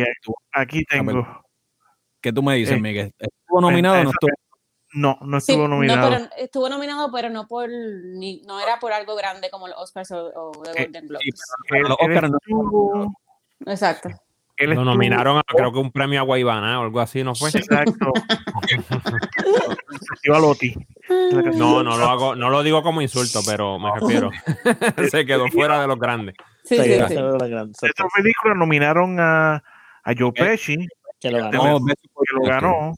Aquí tengo. ¿Qué tú me dices, Eh, Miguel? ¿Estuvo nominado o no estuvo? No, no sí, estuvo no, nominado. pero estuvo nominado, pero no por ni, no era por algo grande como los Oscars o, o The Eh, Golden Globes. Sí, pero Él- los Oscars no Exacto. Él Lo estuvo- nominaron a creo que un premio a Guaybana o algo así, ¿no fue? Exacto. No, no lo hago, no lo digo como insulto, pero me refiero. Se quedó fuera de los grandes. Sí, Sí, sí, Esta película nominaron a, a Joe Pesci, Que lo ganó. Que Actor. ganó.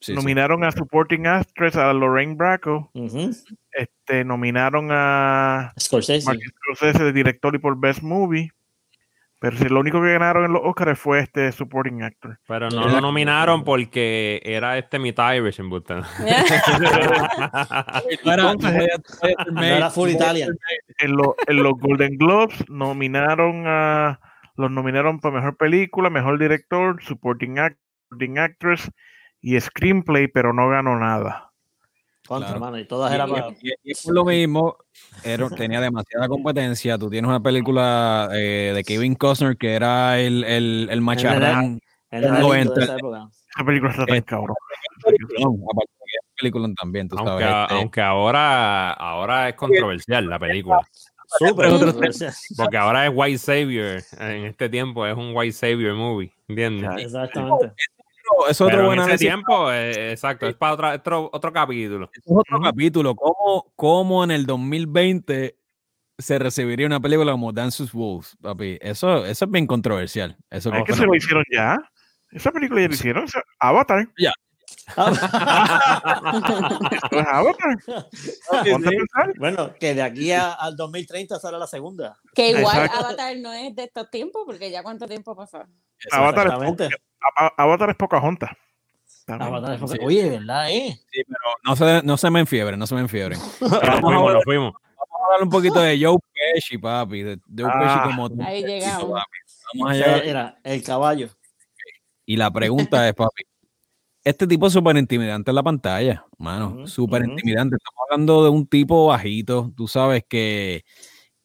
Sí, sí. nominaron a Supporting Actress a Lorraine Bracco. Este, nominaron a Scorsese. Martin Scorsese de director y por Best Movie. Pero si lo único que ganaron en los Oscars fue este Supporting Actor. Pero no lo nominaron porque era este Meet Irish en Boston. No era- No full Italian. En, lo- en los Golden Globes nominaron a los nominaron para mejor película, mejor director, supporting, act- supporting actress y screenplay, pero no ganó nada. Contra, Claro. mano. Y todas eran para. Y, y por lo mismo, era- tenía demasiada competencia. Tú tienes una película eh, de Kevin Costner que era el, el, el macharrán. El No de entra. esa época. Esa película está tan Eh, cabrón. Peliculón también, tú aunque, sabes. este, aunque ahora, ahora es controversial la película. Súper. Controversial. Porque ahora es White Savior. En este tiempo es un White Savior movie. ¿Entiendes? Exactamente. Es otro buen análisis. tiempo, eh, exacto, es para otra- otro, otro capítulo. Es otro capítulo. ¿Cómo, ¿Cómo en el 2020 se recibiría una película como Dances Wolves, papi? Eso, eso es bien controversial. Eso Es que se lo hicieron ya. Esa película ya la hicieron. o sea, Avatar. Eso es Avatar. Ponte a pensar. bueno, que de aquí a- al 2030 será la segunda. Que igual Exacto. Avatar no es de estos tiempos, porque ya cuánto tiempo pasó. Avatar es, Avatar es Pocahontas. Avatar es-. Oye, ¿verdad, eh? Sí, pero no se, no se me enfiebren, no se me enfiebren. Vamos a fuimos. Vamos a hablar un poquito de Joe Pesci, papi. De Joe Ah. Pesci como Ahí llegamos. Vamos a Ese llegar- Era el caballo. Y la pregunta es, papi, este tipo es súper intimidante en la pantalla, mano, Ujú, súper ujú. intimidante. Estamos hablando de un tipo bajito, tú sabes que,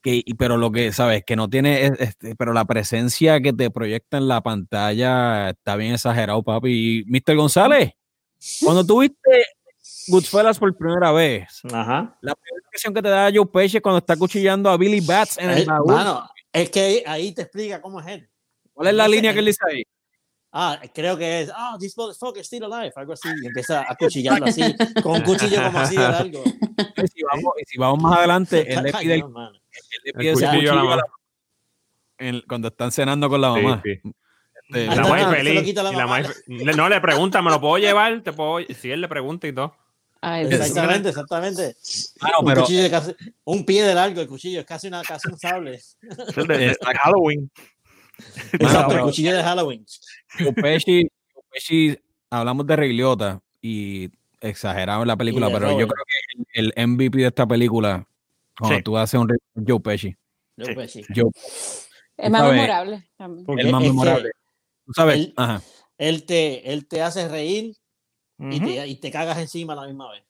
que pero lo que sabes que no tiene, es- este, pero la presencia que te proyecta en la pantalla está bien exagerado, papi. Mr. González, cuando tuviste Goodfellas por primera vez, Ajá. la primera impresión que te da Joe Pesci es cuando está cuchillando a Billy Bats en el baúl. mano, es que ahí, ahí te explica cómo es él. ¿Cuál es la línea que él dice ahí? Ah, creo que es, ah, this motherfucker still alive, algo así, y empieza a cuchillarlo así, con un cuchillo como así de largo. Y si vamos, y si vamos más adelante, él le pide el. Él le pide cuchillo a la mamá. cuando están cenando con la mamá. sí. Este, La feliz. la mamá. más- le- no le pregunta, ¿me lo puedo llevar? ¿Te puedo... Si él le pregunta y todo. Ay. Exactamente, exactamente. Claro, un, pero cuchillo de casi- un pie de largo el cuchillo, es casi, una, casi un sable. Es de, Halloween. Exacto, el cuchillo de Halloween. Joe Pesci, Joe Pesci, hablamos de Ray Liotta y exagerado en la película, pero yo Robert. creo que el MVP de esta película, cuando Sí. tú haces un Joe Pesci, Yo, Sí. sí. Joe, Es más sabes, memorable el más memorable. Tú sabes, él- ajá. Él te, él te hace reír y, te, y te cagas encima a la misma vez.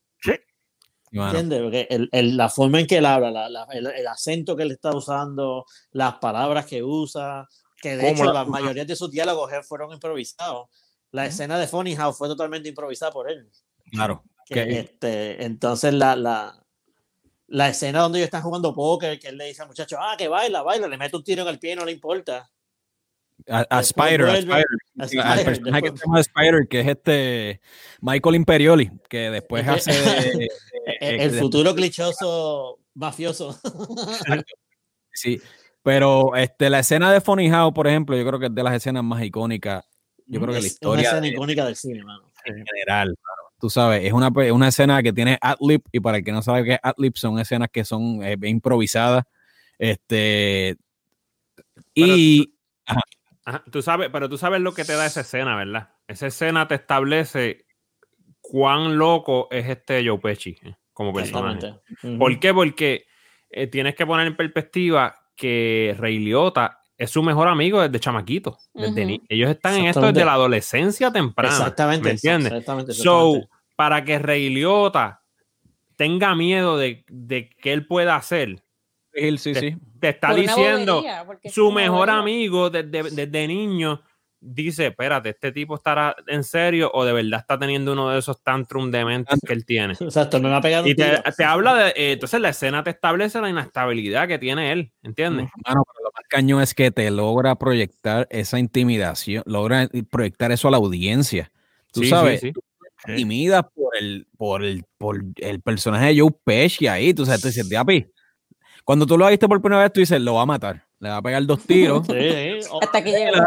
Mano, ¿Entiendes? Porque el, el- la forma en que él habla, la- la- el, el acento que él está usando, las palabras que usa, que de ¿Cómo hecho la la mayoría de sus diálogos eh, fueron improvisados. La escena de Funny House fue totalmente improvisada por él. claro. Que, Que- este, entonces la, la, la escena donde ellos están jugando póker, que él le dice al muchacho, ah, que baila, baila, le mete un tiro en el pie, no le importa. A, a Spider, a Spider, a al Spider, que después- se llama Spider, que es este Michael Imperioli, que después hace de- el, eh, el de- futuro clichoso mafioso. Sí, pero este, la escena de Funny House, por ejemplo, yo creo que es de las escenas más icónicas, yo creo que la Es una historia escena de- icónica del cine, mano. en general. Tú sabes, es una, pe- una escena que tiene ad-lib, y para el que no sabe qué es ad-lib, son escenas que son eh, improvisadas. Este, y Ajá, tú sabes, pero tú sabes lo que te da esa escena, ¿verdad? Esa escena te establece cuán loco es este Joe Pesci eh, como personaje. Ujú. ¿Por qué? Porque eh, tienes que poner en perspectiva que Ray Liotta es su mejor amigo desde chamaquito. Desde Ujú. ni- Ellos están en esto desde la adolescencia temprana. Exactamente. ¿Me entiendes? Exactamente. So, para que Ray Liotta tenga miedo de, de que él pueda hacer, sí, sí, sí. te está diciendo bobería, su mejor bobería. amigo desde, desde niño dice, espérate, este tipo estará en serio o de verdad está teniendo uno de esos tantrum dementes que él tiene. Exacto, me va a pegar un Y te, te habla de, eh, entonces la escena te establece la inestabilidad que tiene él, ¿entiendes? Mano, pero lo más cañón es que te logra proyectar esa intimidación, logra proyectar eso a la audiencia. Tú Sí, sí, sabes, sí. tú te intimidas por el, por el, por el personaje de Joe Pesci ahí, tú sabes, tú dices, "Diapi", cuando tú lo viste por primera vez, tú dices, lo va a matar, le va a pegar dos tiros. Sí, sí. Hasta que llegó.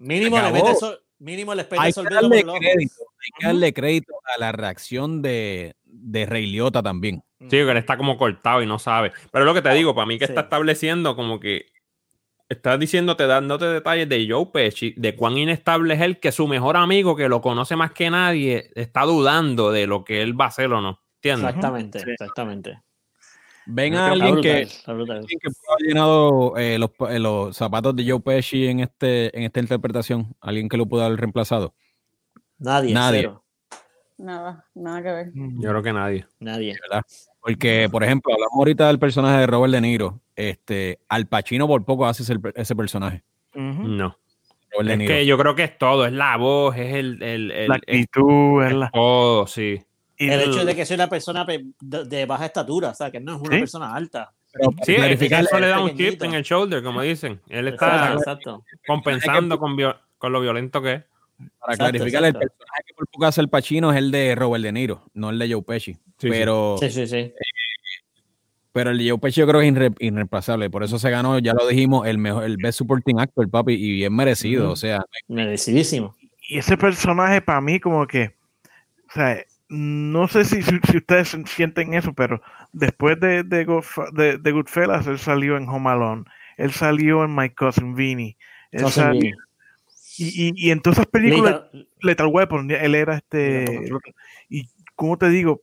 Mínimo le mete sol- mínimo pega hay el que darle crédito, hay que darle crédito a la reacción de, de Ray Liotta también. Sí, que él está como cortado y no sabe. Pero lo que te digo, para mí que Sí. está estableciendo como que está diciéndote, dándote detalles de Joe Pesci, de cuán inestable es él, que su mejor amigo, que lo conoce más que nadie, está dudando de lo que él va a hacer o no. ¿Entiendes? Exactamente, Sí. exactamente. Ven a alguien brutal, que, alguien que pudo haber llenado eh, los, eh, los zapatos de Joe Pesci en, este, en esta interpretación, alguien que lo pudo haber reemplazado. Nadie, Nadie. cero. Nada, nada que ver. Yo creo que nadie. Nadie. Porque, por ejemplo, hablamos ahorita del personaje de Robert De Niro. Este, Al Pacino por poco hace ese, ese personaje. No. Robert Es que yo creo que es todo, es la voz, es el, el, el- La es actitud, es la- todo, sí. El el- hecho de que sea una persona pe- de, de baja estatura, o sea, que no es una Sí. persona alta. Pero Sí, clarificar, eso le da un pequeñito. chip en el shoulder, como dicen. Él está Exacto, exacto. compensando con, lo violento que es. para Exacto, clarificar, el personaje que por poco hace el Pacino es el de Robert De Niro, no el de Joe Pesci. sí. pero, Sí, sí, sí. pero el de Joe Pesci yo creo que es irre- irreemplazable. Por eso se ganó, ya lo dijimos, el mejor, el Best Supporting Actor, papi, y bien merecido. O sea, Merecidísimo. y ese personaje para mí como que, o sea, no sé si, si, ustedes sienten eso, pero después de, de, de, de Goodfellas, él salió en Home Alone, él salió en My Cousin Vinny, él Cousin salió- Vinny. y, y, y en todas esas películas, Lethal- Lethal Weapon, él era este, y como te digo,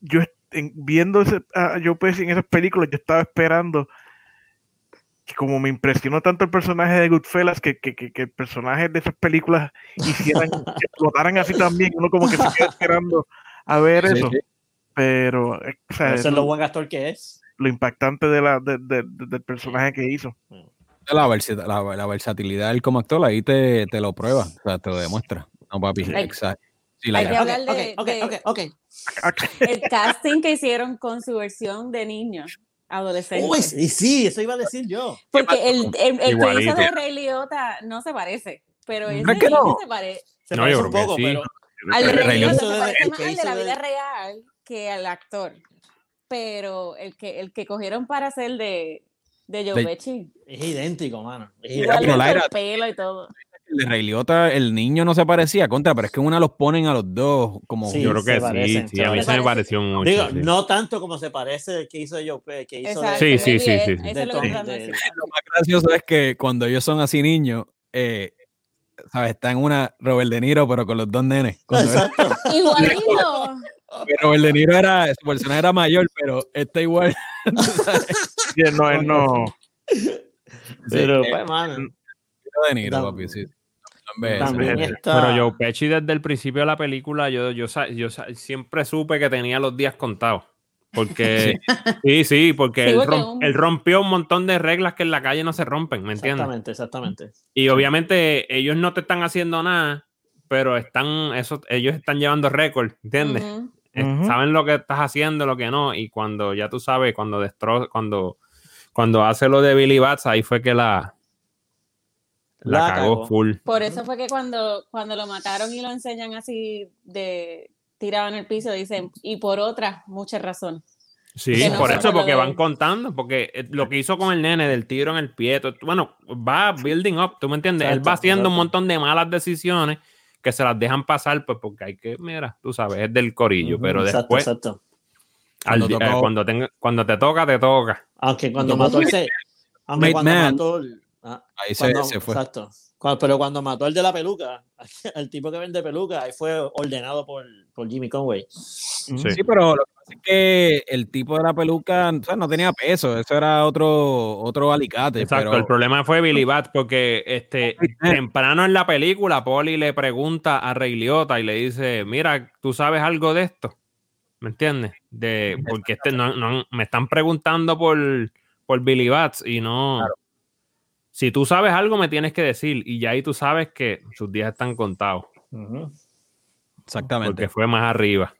yo en- viendo ese, a Joe Pesci en esas películas, yo estaba esperando que como me impresionó tanto el personaje de Goodfellas, que, que, que, que el personaje de esas películas hicieran, que explotaran así también, uno como que se queda esperando a ver Sí, eso, sí. pero eh, o sea, Eso es lo buen actor que es. lo impactante de la, de- de- de- del personaje que hizo. la, versi- la, la versatilidad del como actor ahí te, te lo prueba, o sea, te lo demuestra. No, papi, Hay- exacto. Sí, la hay que hablar de- ok, de- ok, ok, ok. El casting que hicieron con su versión de niño, adolescente. Uy, y sí, eso iba a decir yo. Porque el, el, el que Igualito. hizo de Ray Liotta no se parece, pero ese ¿Verdad que niño no? se parece. Se No, parece yo un creo que poco, sí. pero Al de Ray Rey Liotta se parece más al de la vida real que al actor. Pero el que, el que cogieron para hacer de, de Joe Pesci, es idéntico, mano. Es igual el pelo y todo. El de Ray Liotta, el niño no se parecía contra, pero es que una los ponen a los dos como Sí, Yo creo que sí, sí, a mí se me pareció mucho. Digo, sí. no tanto como se parece el que hizo Joe Pe- que hizo de- Exacto, Sí, sí, sí, sí. de es lo de de- más gracioso es que cuando ellos son así niños, eh, ¿sabes? Está en una Robert De Niro, pero con los dos nenes. Exacto. Igualito. Robert De Niro era, su personaje era mayor, pero está igual. No, él no, Pero, Sí, pues, mano. De Niro, papi, sí. También está... Pero Joe Pesci desde el principio de la película, yo, yo, yo, siempre supe que tenía los días contados. Porque, sí, sí, porque, él, rompió un montón de reglas que en la calle no se rompen, ¿me entiendes? Exactamente, exactamente. Y obviamente ellos no te están haciendo nada, pero están, eso, ellos están llevando récord, ¿entiendes? Saben lo que estás haciendo, lo que no, y cuando ya tú sabes, cuando destro cuando, cuando hace lo de Billy Bats, ahí fue que la, la, cagó, full. Por eso fue que cuando, cuando lo mataron y lo enseñan así de tirado en el piso, dicen, y por otras muchas razones. Sí, por eso, porque van contando, porque eh, lo que hizo con el nene del tiro en el pie, bueno, va building up, ¿tú me entiendes? Él va haciendo un montón de malas decisiones que se las dejan pasar, pues porque hay que, mira, tú sabes, es del corillo, pero después, exacto. cuando, eh, cuando, cuando, te toca, te toca. Aunque cuando mató ese, aunque cuando mató, ah, ahí se, se, fue. Exacto pero cuando mató el de la peluca, el tipo que vende peluca, ahí fue ordenado por, por Jimmy Conway. Sí. pero lo que pasa es que el tipo de la peluca no tenía peso, eso era otro, otro alicate. Exacto, el problema fue Billy Bat, porque este, temprano en la película, Polly le pregunta a Rey Liotta y le dice: Mira, ¿tú sabes algo de esto? ¿Me entiendes? De, porque este, no, no, me están preguntando por, por Billy Bats y no si tú sabes algo, me tienes que decir. Y ya ahí tú sabes que sus días están contados. Exactamente. Porque fue más arriba.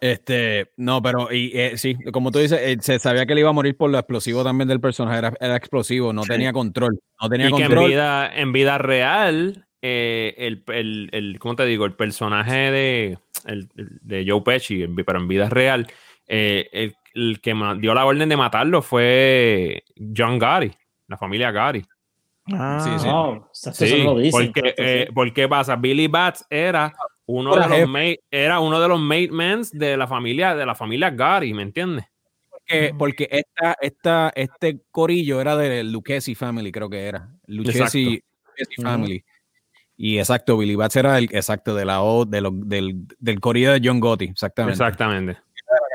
Este, no, pero y, eh, sí, como tú dices, eh, se sabía que le iba a morir por lo explosivo también del personaje, era, explosivo, no tenía control, no tenía y control. Que en vida, en vida real, eh, el, el, el, ¿cómo te digo? El personaje de, el, de Joe Pesci, pero en vida real, el, que dio la orden de matarlo fue John Gotti la familia Gary. Ah, sí, sí. porque, eh, ¿Por qué pasa? Billy Bats era uno de los mate, era uno de los matemans de la familia de la familia Gary, ¿me entiendes? Porque, porque esta, esta, este corillo era de Lucchesi Family, creo que era. Lucchesi, Family. Y exacto, Billy Bats era el exacto de la O, de del, del corillo de John Gotti, exactamente. Exactamente.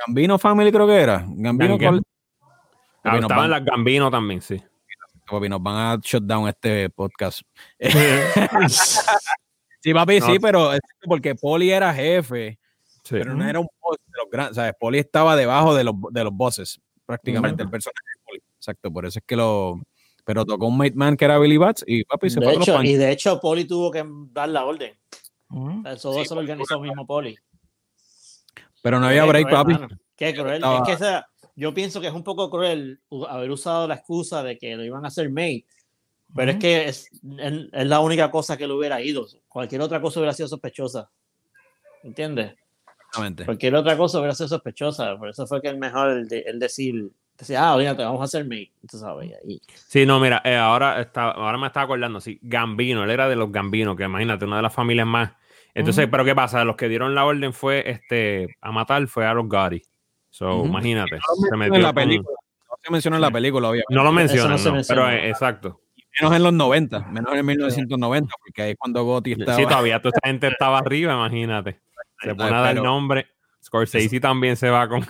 Gambino Family creo que era. Gambino. Ah, estaban las Gambino también, sí papi, nos van a shut down este podcast. sí, papi, sí, pero es porque Poli era jefe, pero no era un boss de los grandes, ¿sabes? Poli estaba debajo de los, de los bosses, prácticamente, el personaje de Poli. Exacto, por eso es que lo... Pero tocó un mate man que era Billy Bats y papi se de fue hecho, Y de hecho, Poli tuvo que dar la orden. Eso, eso lo organizó mismo Poli. Pero no había break, papi. Qué cruel. Es que esa, yo pienso que es un poco cruel haber usado la excusa de que lo iban a hacer mate, pero es que es, es, la única cosa que lo hubiera ido. Cualquier otra cosa hubiera sido sospechosa. ¿Entiendes? Exactamente. Cualquier otra cosa hubiera sido sospechosa. Por eso fue que es mejor el, de, el decir, decir, ah, te vamos a hacer mate. sabes. Sí, no, mira, eh, ahora, está, ahora me estaba acordando, sí, Gambino, él era de los Gambinos, que imagínate, una de las familias más. Entonces, pero ¿qué pasa? Los que dieron la orden fue este, a matar fue a los Gary. So, imagínate. No se, metió en la película. No se menciona en la película, obviamente. No lo mencionan, no, pero eh, exacto. Menos en los 90, menos en 1990, porque ahí es cuando Gotti estaba. Sí, todavía toda esa gente estaba arriba, imagínate. Se pone a dar el nombre. Scorsese también se va con.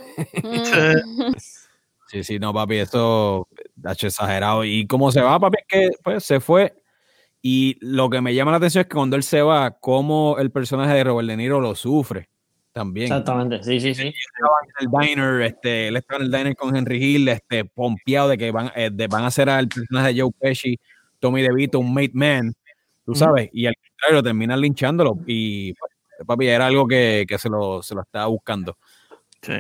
sí, sí, no, papi, eso hecho exagerado. Y cómo se va, papi, es que pues, se fue. Y lo que me llama la atención es que cuando él se va, cómo el personaje de Robert De Niro lo sufre también. Exactamente, sí, sí, sí. Estaba en el diner, este, él estaba en el diner con Henry Hill, este, pompeado de que van, eh, van a hacer al personaje de Joe Pesci, Tommy DeVito, un mate man, tú sabes, y al contrario terminan linchándolo y pues, papi era algo que, que se, lo, se lo estaba buscando. Sí.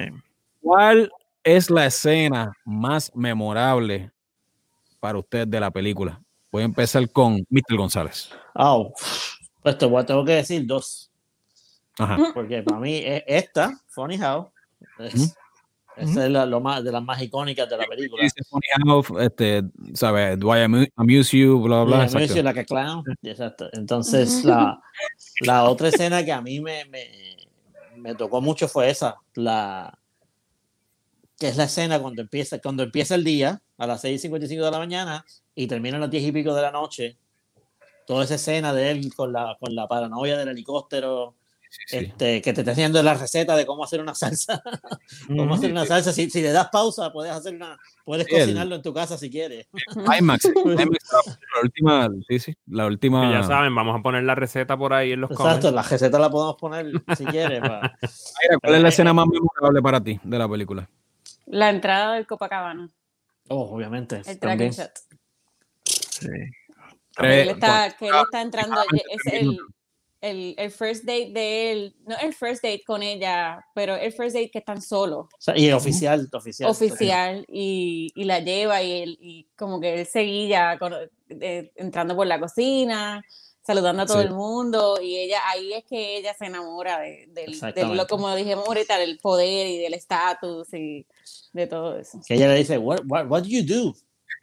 ¿Cuál es la escena más memorable para usted de la película? Voy a empezar con Mr. González. Oh, pues te tengo que decir dos. Porque para mí e, esta, Funny How, es, es lo más, de las más icónicas de la película. Dice Funny How, este, ¿sabes? Do I amuse you? Bla, bla. Amuse you like a clown. Exacto. Entonces, la, la otra escena que a mí me, me, me tocó mucho fue esa. La, que es la escena cuando empieza, cuando empieza el día a las 6.55 de la mañana y termina a las 10 y pico de la noche. Toda esa escena de él con la, con la paranoia del helicóptero, sí. Este, que te está enseñando la receta de cómo hacer una salsa. cómo hacer una salsa. Si, si le das pausa, puedes hacer una, puedes Sí, el- cocinarlo en tu casa si quieres. IMAX. La última, sí, sí, la última. Ya saben, vamos a poner la receta por ahí en los Exacto, comments. la receta la podemos poner si quieres. Mayra, ¿Cuál es la escena más memorable para ti de la película? La entrada del Copacabana, Oh, obviamente. el dragon shot. Sí. Que él está, que él está entrando, aproximadamente es el. El, el first date de él, no el first date con ella, pero el first date que están solos, O sea, y oficial, oficial. oficial, y, y la lleva y, él, y como que él seguía con- eh, entrando por la cocina, saludando a todo Sí. el mundo, y ella ahí es que ella se enamora de, del, lo, como dijimos ahorita, del poder y del estatus y de todo eso. Que ella le dice, what, what, what do you do?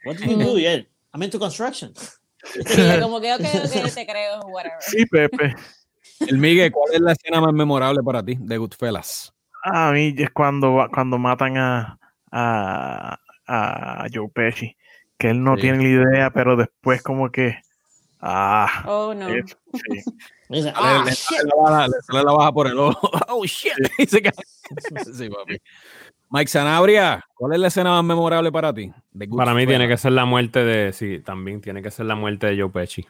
What do you do? Y él, I'm into construction. Y ella como que, ok, ok, te creo, whatever. Sí, Pepe. El Miguel, ¿cuál es la escena más memorable para ti de Goodfellas? A mí es cuando, va- cuando matan a, a, a Joe Pesci, que él no Sí. tiene ni idea, pero después como que... Ah, Oh, no. es- sí. Dice, Le- ah, le, shit. sale la baja, le sale la baja por el ojo. Oh, shit. Cae. Sí, papi. Mike Sanabria, ¿cuál es la escena más memorable para ti? Para mí tiene que ser la muerte de. Sí, también tiene que ser la muerte de Joe Pesci.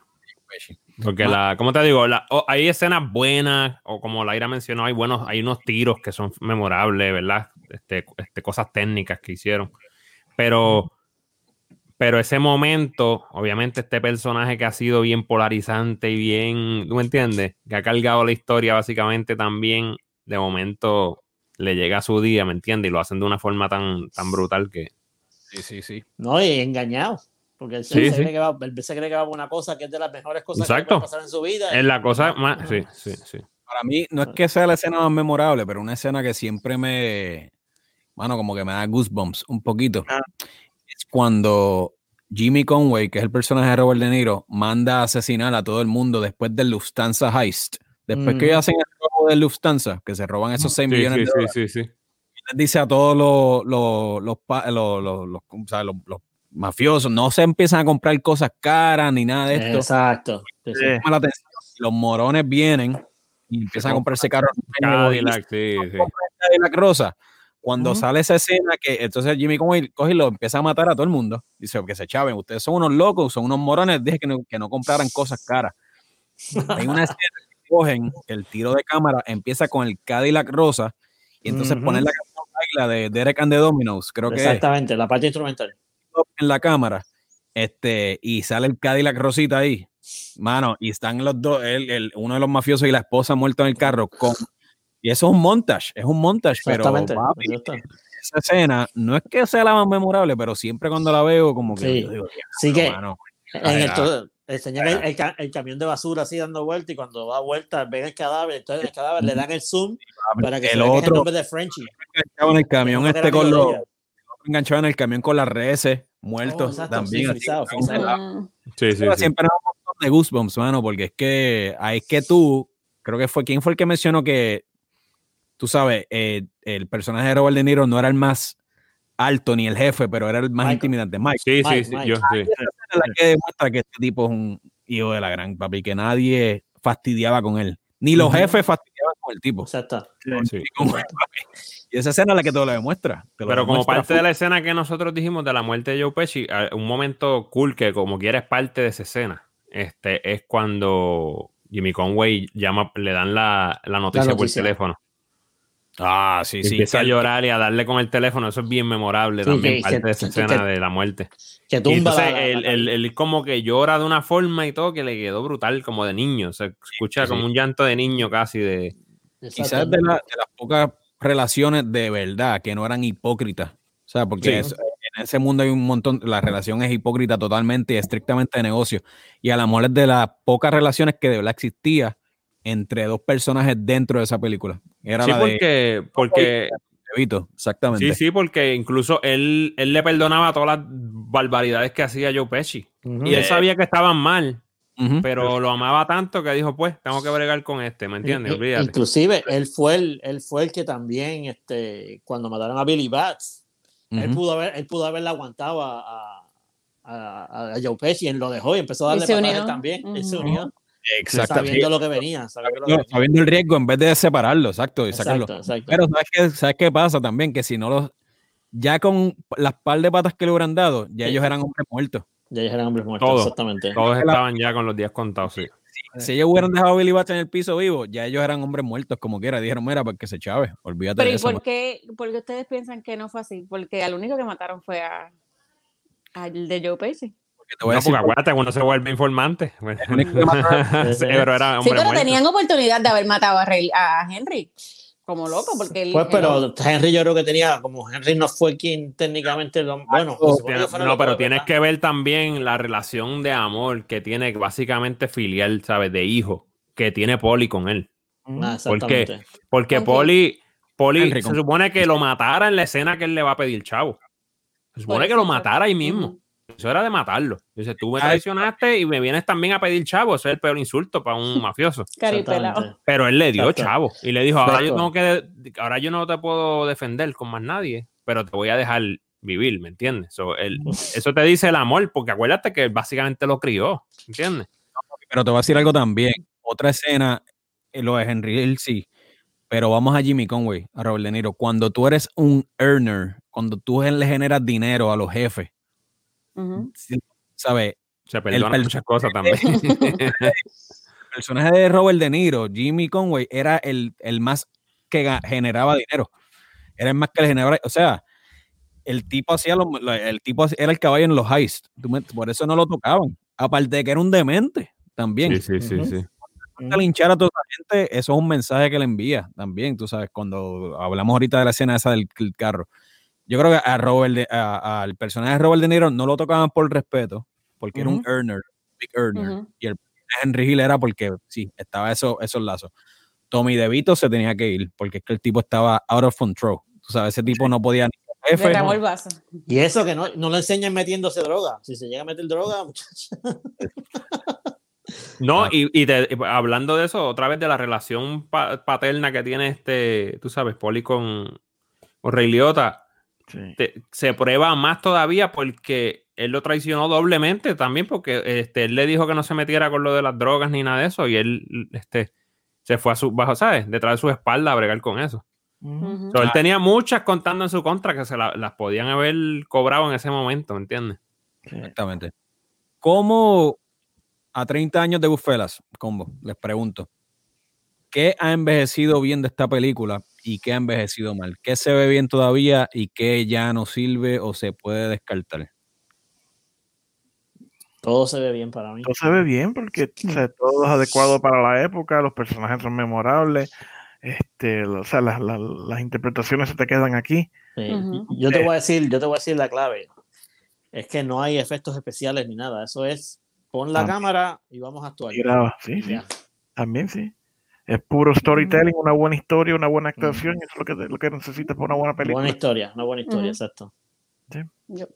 Porque la, ¿cómo te digo? La- hay escenas buenas, o como Laira mencionó, hay buenos, hay unos tiros que son memorables, ¿verdad? Este, este, cosas técnicas que hicieron. Pero, pero ese momento, obviamente, este personaje que ha sido bien polarizante y bien, ¿tú me entiendes? Que ha cargado la historia básicamente también, de momento le llega a su día, ¿me entiendes? Y lo hacen de una forma tan, tan brutal que. Sí, sí, sí. No, y engañado. Porque él se, Sí, se. Cree que va, él se cree que va por una cosa que es de las mejores cosas que Exacto. puede pasar en su vida. Es la cosa más. Sí, sí, sí. Para mí, no es que sea la escena más memorable, pero una escena que siempre me. Bueno, como que me da goosebumps un poquito. Ah. Es cuando Jimmy Conway, que es el personaje de Robert De Niro, manda a asesinar a todo el mundo después del Lufthansa Heist. Después que Ujú. ellos hacen el del Lufthansa, que se roban esos 6 Sí, millones sí, de sí, dólares, sí, sí. les dice a todos los, los, los, los- los- los- o sea, los- los mafiosos, no se empiezan a comprar cosas caras ni nada de esto. Exacto. Sí, sí. Sí. Los morones vienen y empiezan a comprarse carros Cadillac, sí, sí. de la Rosa. Cuando Ujú. sale esa escena que entonces Jimmy coge y lo empieza a matar a todo el mundo. Dice, que se chaven, ustedes son unos locos, son unos morones, dije que no, que no compraran cosas caras. Hay una escena cogen el tiro de cámara, empieza con el Cadillac rosa y entonces Ujú. ponen la canción de Derek and the Dominos, creo que es, Exactamente, la parte instrumental. en la cámara. Este, y sale el Cadillac rosita ahí, mano, y están los dos, el, el- uno de los mafiosos y la esposa muertos en el carro con y eso es un montage, es un montage, pero papi, esa escena no es que sea la más memorable, pero siempre cuando la veo, como que Sí. yo digo, Así que mano, en el, todo- enseñan el, el ca- el camión de basura así dando vuelta y cuando da vuelta ven el cadáver, entonces el cadáver le dan el zoom para que el se vea que es el otro nombre de Frenchy. enganchado en el camión este con los enganchado en el camión con las reses Oh, muertos exacto, también. sí, así, frisado, como frisado. la-. Sí, sí, sí. Siempre un montón de goosebumps, mano, porque es que ahí es que tú, creo que fue, ¿quién fue el que mencionó que, tú sabes, eh, el personaje de Robert De Niro no era el más alto ni el jefe, pero era el más Michael. intimidante, Mike. Sí, sí, Mike, sí, Mike. yo, sí. Esa es la que demuestra que este tipo es un hijo de la gran papi, que nadie fastidiaba con él. Ni los jefes fastidiaban con el tipo. Exacto. Sí. Y esa escena es la que te lo demuestra. te lo Pero como parte full. de la escena que nosotros dijimos de la muerte de Joe Pesci, a- un momento cool que como quiera es parte de esa escena, este, es cuando Jimmy Conway llama, le dan la, la noticia, por noticia. teléfono. Ah, sí, Y sí. empieza a llorar y a darle con el teléfono, eso es bien memorable Sí, también, que- parte que- de esa que- escena de la muerte. Que Y tumba entonces la- la- él, la- él- él como que llora de una forma y todo que le quedó brutal, como de niño. Se escucha sí. como un llanto de niño casi de... Quizás de, la- de las pocas relaciones de verdad que no eran hipócritas. O sea, porque Sí. es- en ese mundo hay un montón, la relación es hipócrita totalmente y estrictamente de negocio. Y a la mejor es de las pocas relaciones que de verdad existía entre dos personajes dentro de esa película. Era Sí, la de porque, porque Vito, exactamente. Sí, sí, porque incluso él, él le perdonaba todas las barbaridades que hacía Joe Pesci. Y él sabía que estaban mal, pero lo amaba tanto que dijo, pues, tengo que bregar con este, ¿me entiendes? Olvídate. Inclusive, él fue el, él fue el que también, este, cuando mataron a Billy Bats, él, pudo haber, él pudo haberle aguantado a, a, a, a Joe Pesci y él lo dejó y empezó a darle patadas también. Él se unió. Exacto. Sabiendo lo que venía. Sabiendo, lo que No, venía. sabiendo el riesgo en vez de separarlo, exacto, y sacarlo. Exacto. Pero ¿sabes qué, ¿sabes qué pasa también? Que si no los... Ya con las par de patas que le hubieran dado, ya Sí. ellos eran hombres muertos. Ya ellos eran hombres muertos, Todo. exactamente. Todos estaban ya con los días contados, sí. Si ellos hubieran dejado a Billy Batch en el piso vivo, ya ellos eran hombres muertos como quiera. Dijeron, mira, porque se chave, olvídate Pero de ¿y eso. por man". qué, por qué ustedes piensan que no fue así? Porque al único que mataron fue a al de Joe Pesci. Porque te voy a No, decir, porque acuérdate, uno se vuelve informante. Sí, pero era Sí, hombre pero muerto. tenían oportunidad de haber matado a, Rey- a Henry. Como loco, porque él- Pues, él- pero Henry yo creo que tenía, como Henry no fue quien técnicamente lo, bueno, fuera No, pero tienes ¿verdad? que ver también la relación de amor que tiene básicamente filial, ¿sabes? De hijo que tiene Polly con él. Ah, ¿Por qué? exactamente. Porque Ok. Polly, se supone que lo matara en la escena que él le va a pedir chavo. Se supone Por que lo matara ahí mismo. Eso era de matarlo. Dice, tú me traicionaste y me vienes también a pedir chavo. Eso es el peor insulto para un mafioso. Pero él le dio Exacto. chavo y le dijo, ahora yo tengo que, ahora yo no te puedo defender con más nadie, pero te voy a dejar vivir, ¿me entiendes? So, él- eso te dice el amor, porque acuérdate que él básicamente lo crió, ¿entiendes? Pero te voy a decir algo también. Otra escena, eh, lo de Henry Hill, sí. Pero vamos a Jimmy Conway, a Robert De Niro. Cuando tú eres un earner, cuando tú le generas dinero a los jefes, Se perdonan per- muchas cosas también. El personaje de Robert De Niro, Jimmy Conway, era el, el más que generaba dinero. Era el más que le generaba. O sea, el tipo hacía los, lo- el tipo era el caballo en los heists. Por eso no lo tocaban. Aparte de que era un demente también. sí, sí, sí. a linchar a toda esa gente, eso es un mensaje que le envía también, tú sabes, cuando hablamos ahorita de la escena esa del, del carro. Yo creo que a Robert, de- a- al personaje de Robert De Niro no lo tocaban por respeto, porque era un earner, big earner, Ujú. y el personaje de Henry Hill era porque, sí, estaba eso, esos lazos. Tommy DeVito se tenía que ir, porque es que el tipo estaba out of control. Tú sabes, ese tipo no podía ni vaso. Y eso que no, no lo enseñan metiéndose droga. Si se llega a meter droga, muchachos. No, Ah. y, y te- y hablando de eso, otra vez de la relación pa- paterna que tiene este, tú sabes, Poli con, con Ray Liotta, Sí. te- se prueba más todavía porque él lo traicionó doblemente también porque este, él le dijo que no se metiera con lo de las drogas ni nada de eso y él este, se fue a su bajo, ¿sabes? Detrás de su espalda a bregar con eso. So, él tenía muchas contando en su contra que se la- las podían haber cobrado en ese momento, ¿me entiendes? Exactamente. ¿Cómo a 30 años de Goodfellas, combo, les pregunto, ¿qué ha envejecido bien de esta película y qué ha envejecido mal? ¿Qué se ve bien todavía y qué ya no sirve o se puede descartar? Todo se ve bien para mí. Todo se ve bien porque o sea, todo es adecuado para la época, los personajes son memorables, este, o sea, las, las- las interpretaciones se te quedan aquí. Sí. Yo te voy a decir, yo te voy a decir la clave. Es que no hay efectos especiales ni nada. Eso es pon la Ah. cámara y vamos a actuar. Y graba, sí, sí, también sí. Es puro storytelling, una buena historia, una buena actuación, eso es lo que, lo que necesitas para una buena película. Buena historia, una buena historia, exacto. Yo-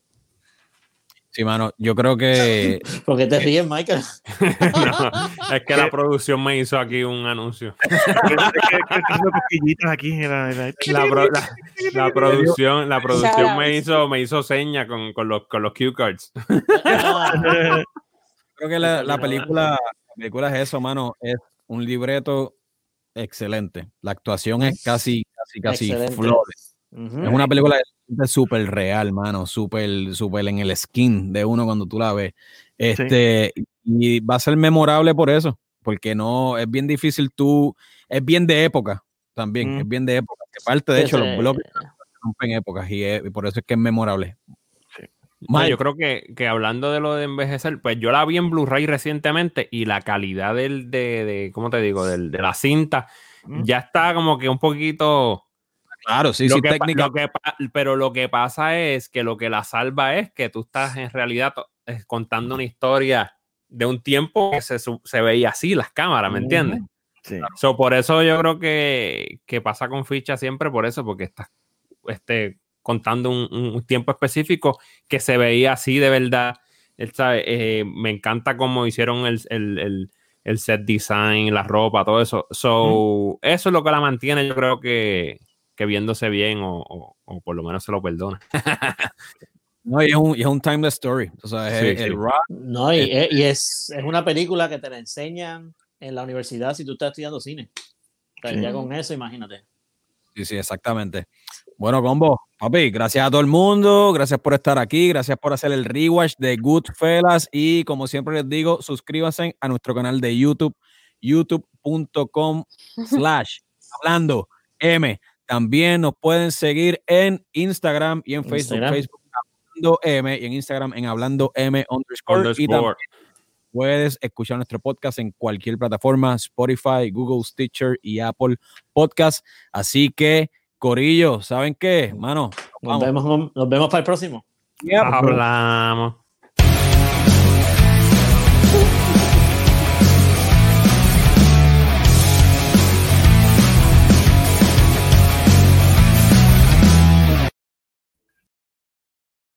Sí, mano, yo creo que Porque te ríes, Michael. No, es que la producción me hizo aquí un anuncio. Aquí. La, la- producción, la producción me hizo, me hizo seña con, con los, con los cue cards. Ah, creo que la, la película, la película es eso, mano, es un libreto excelente. La actuación es casi, casi, casi flores. Es una película súper real, mano, súper, súper en el skin de uno cuando tú la ves. Este, y va a ser memorable por eso, porque no, es bien difícil tú, es bien de época también, Mm. es bien de época. Que parte, de hecho, Ese- los bloques rompen épocas y, es- y por eso es que es memorable. No, yo creo que, que hablando de lo de envejecer, pues yo la vi en Blu-ray recientemente y la calidad del, de, de ¿cómo te digo? Del, de la cinta Mm. ya está como que un poquito... Claro, sí, lo sí, que pa- técnica. lo que pa- pero lo que pasa es que lo que la salva es que tú estás en realidad eh, contando una historia de un tiempo que se, se veía así las cámaras, ¿me entiendes? Sí. So, por eso yo creo que, que pasa con ficha siempre por eso, porque estás este, contando un, tiempo específico que se veía así de verdad. Él sabe, eh, me encanta cómo hicieron el, el- el- el set design, la ropa, todo eso. So, eso es lo que la mantiene, yo creo que, que viéndose bien o, o- o por lo menos se lo perdona. No, y es un, y es un timeless story. O sea, es Sí, el, sí. el rock. No, y, es, y es, es una película que te la enseñan en la universidad si tú estás estudiando cine. O sea, Sí. Ya con eso, imagínate. Sí, sí, exactamente. Bueno, combo, papi, gracias a todo el mundo, gracias por estar aquí, gracias por hacer el rewatch de Goodfellas y como siempre les digo, suscríbanse a nuestro canal de YouTube, youtube.com slash hablando M. También nos pueden seguir en Instagram y en Facebook, Instagram. Facebook hablando M y en Instagram en hablando M underscore. Y también Underscore. Puedes escuchar nuestro podcast en cualquier plataforma, Spotify, Google, Stitcher y Apple Podcast. Así que, Corillo, ¿saben qué? Mano, Nos vamos. vemos, nos vemos para el próximo. Hablamos.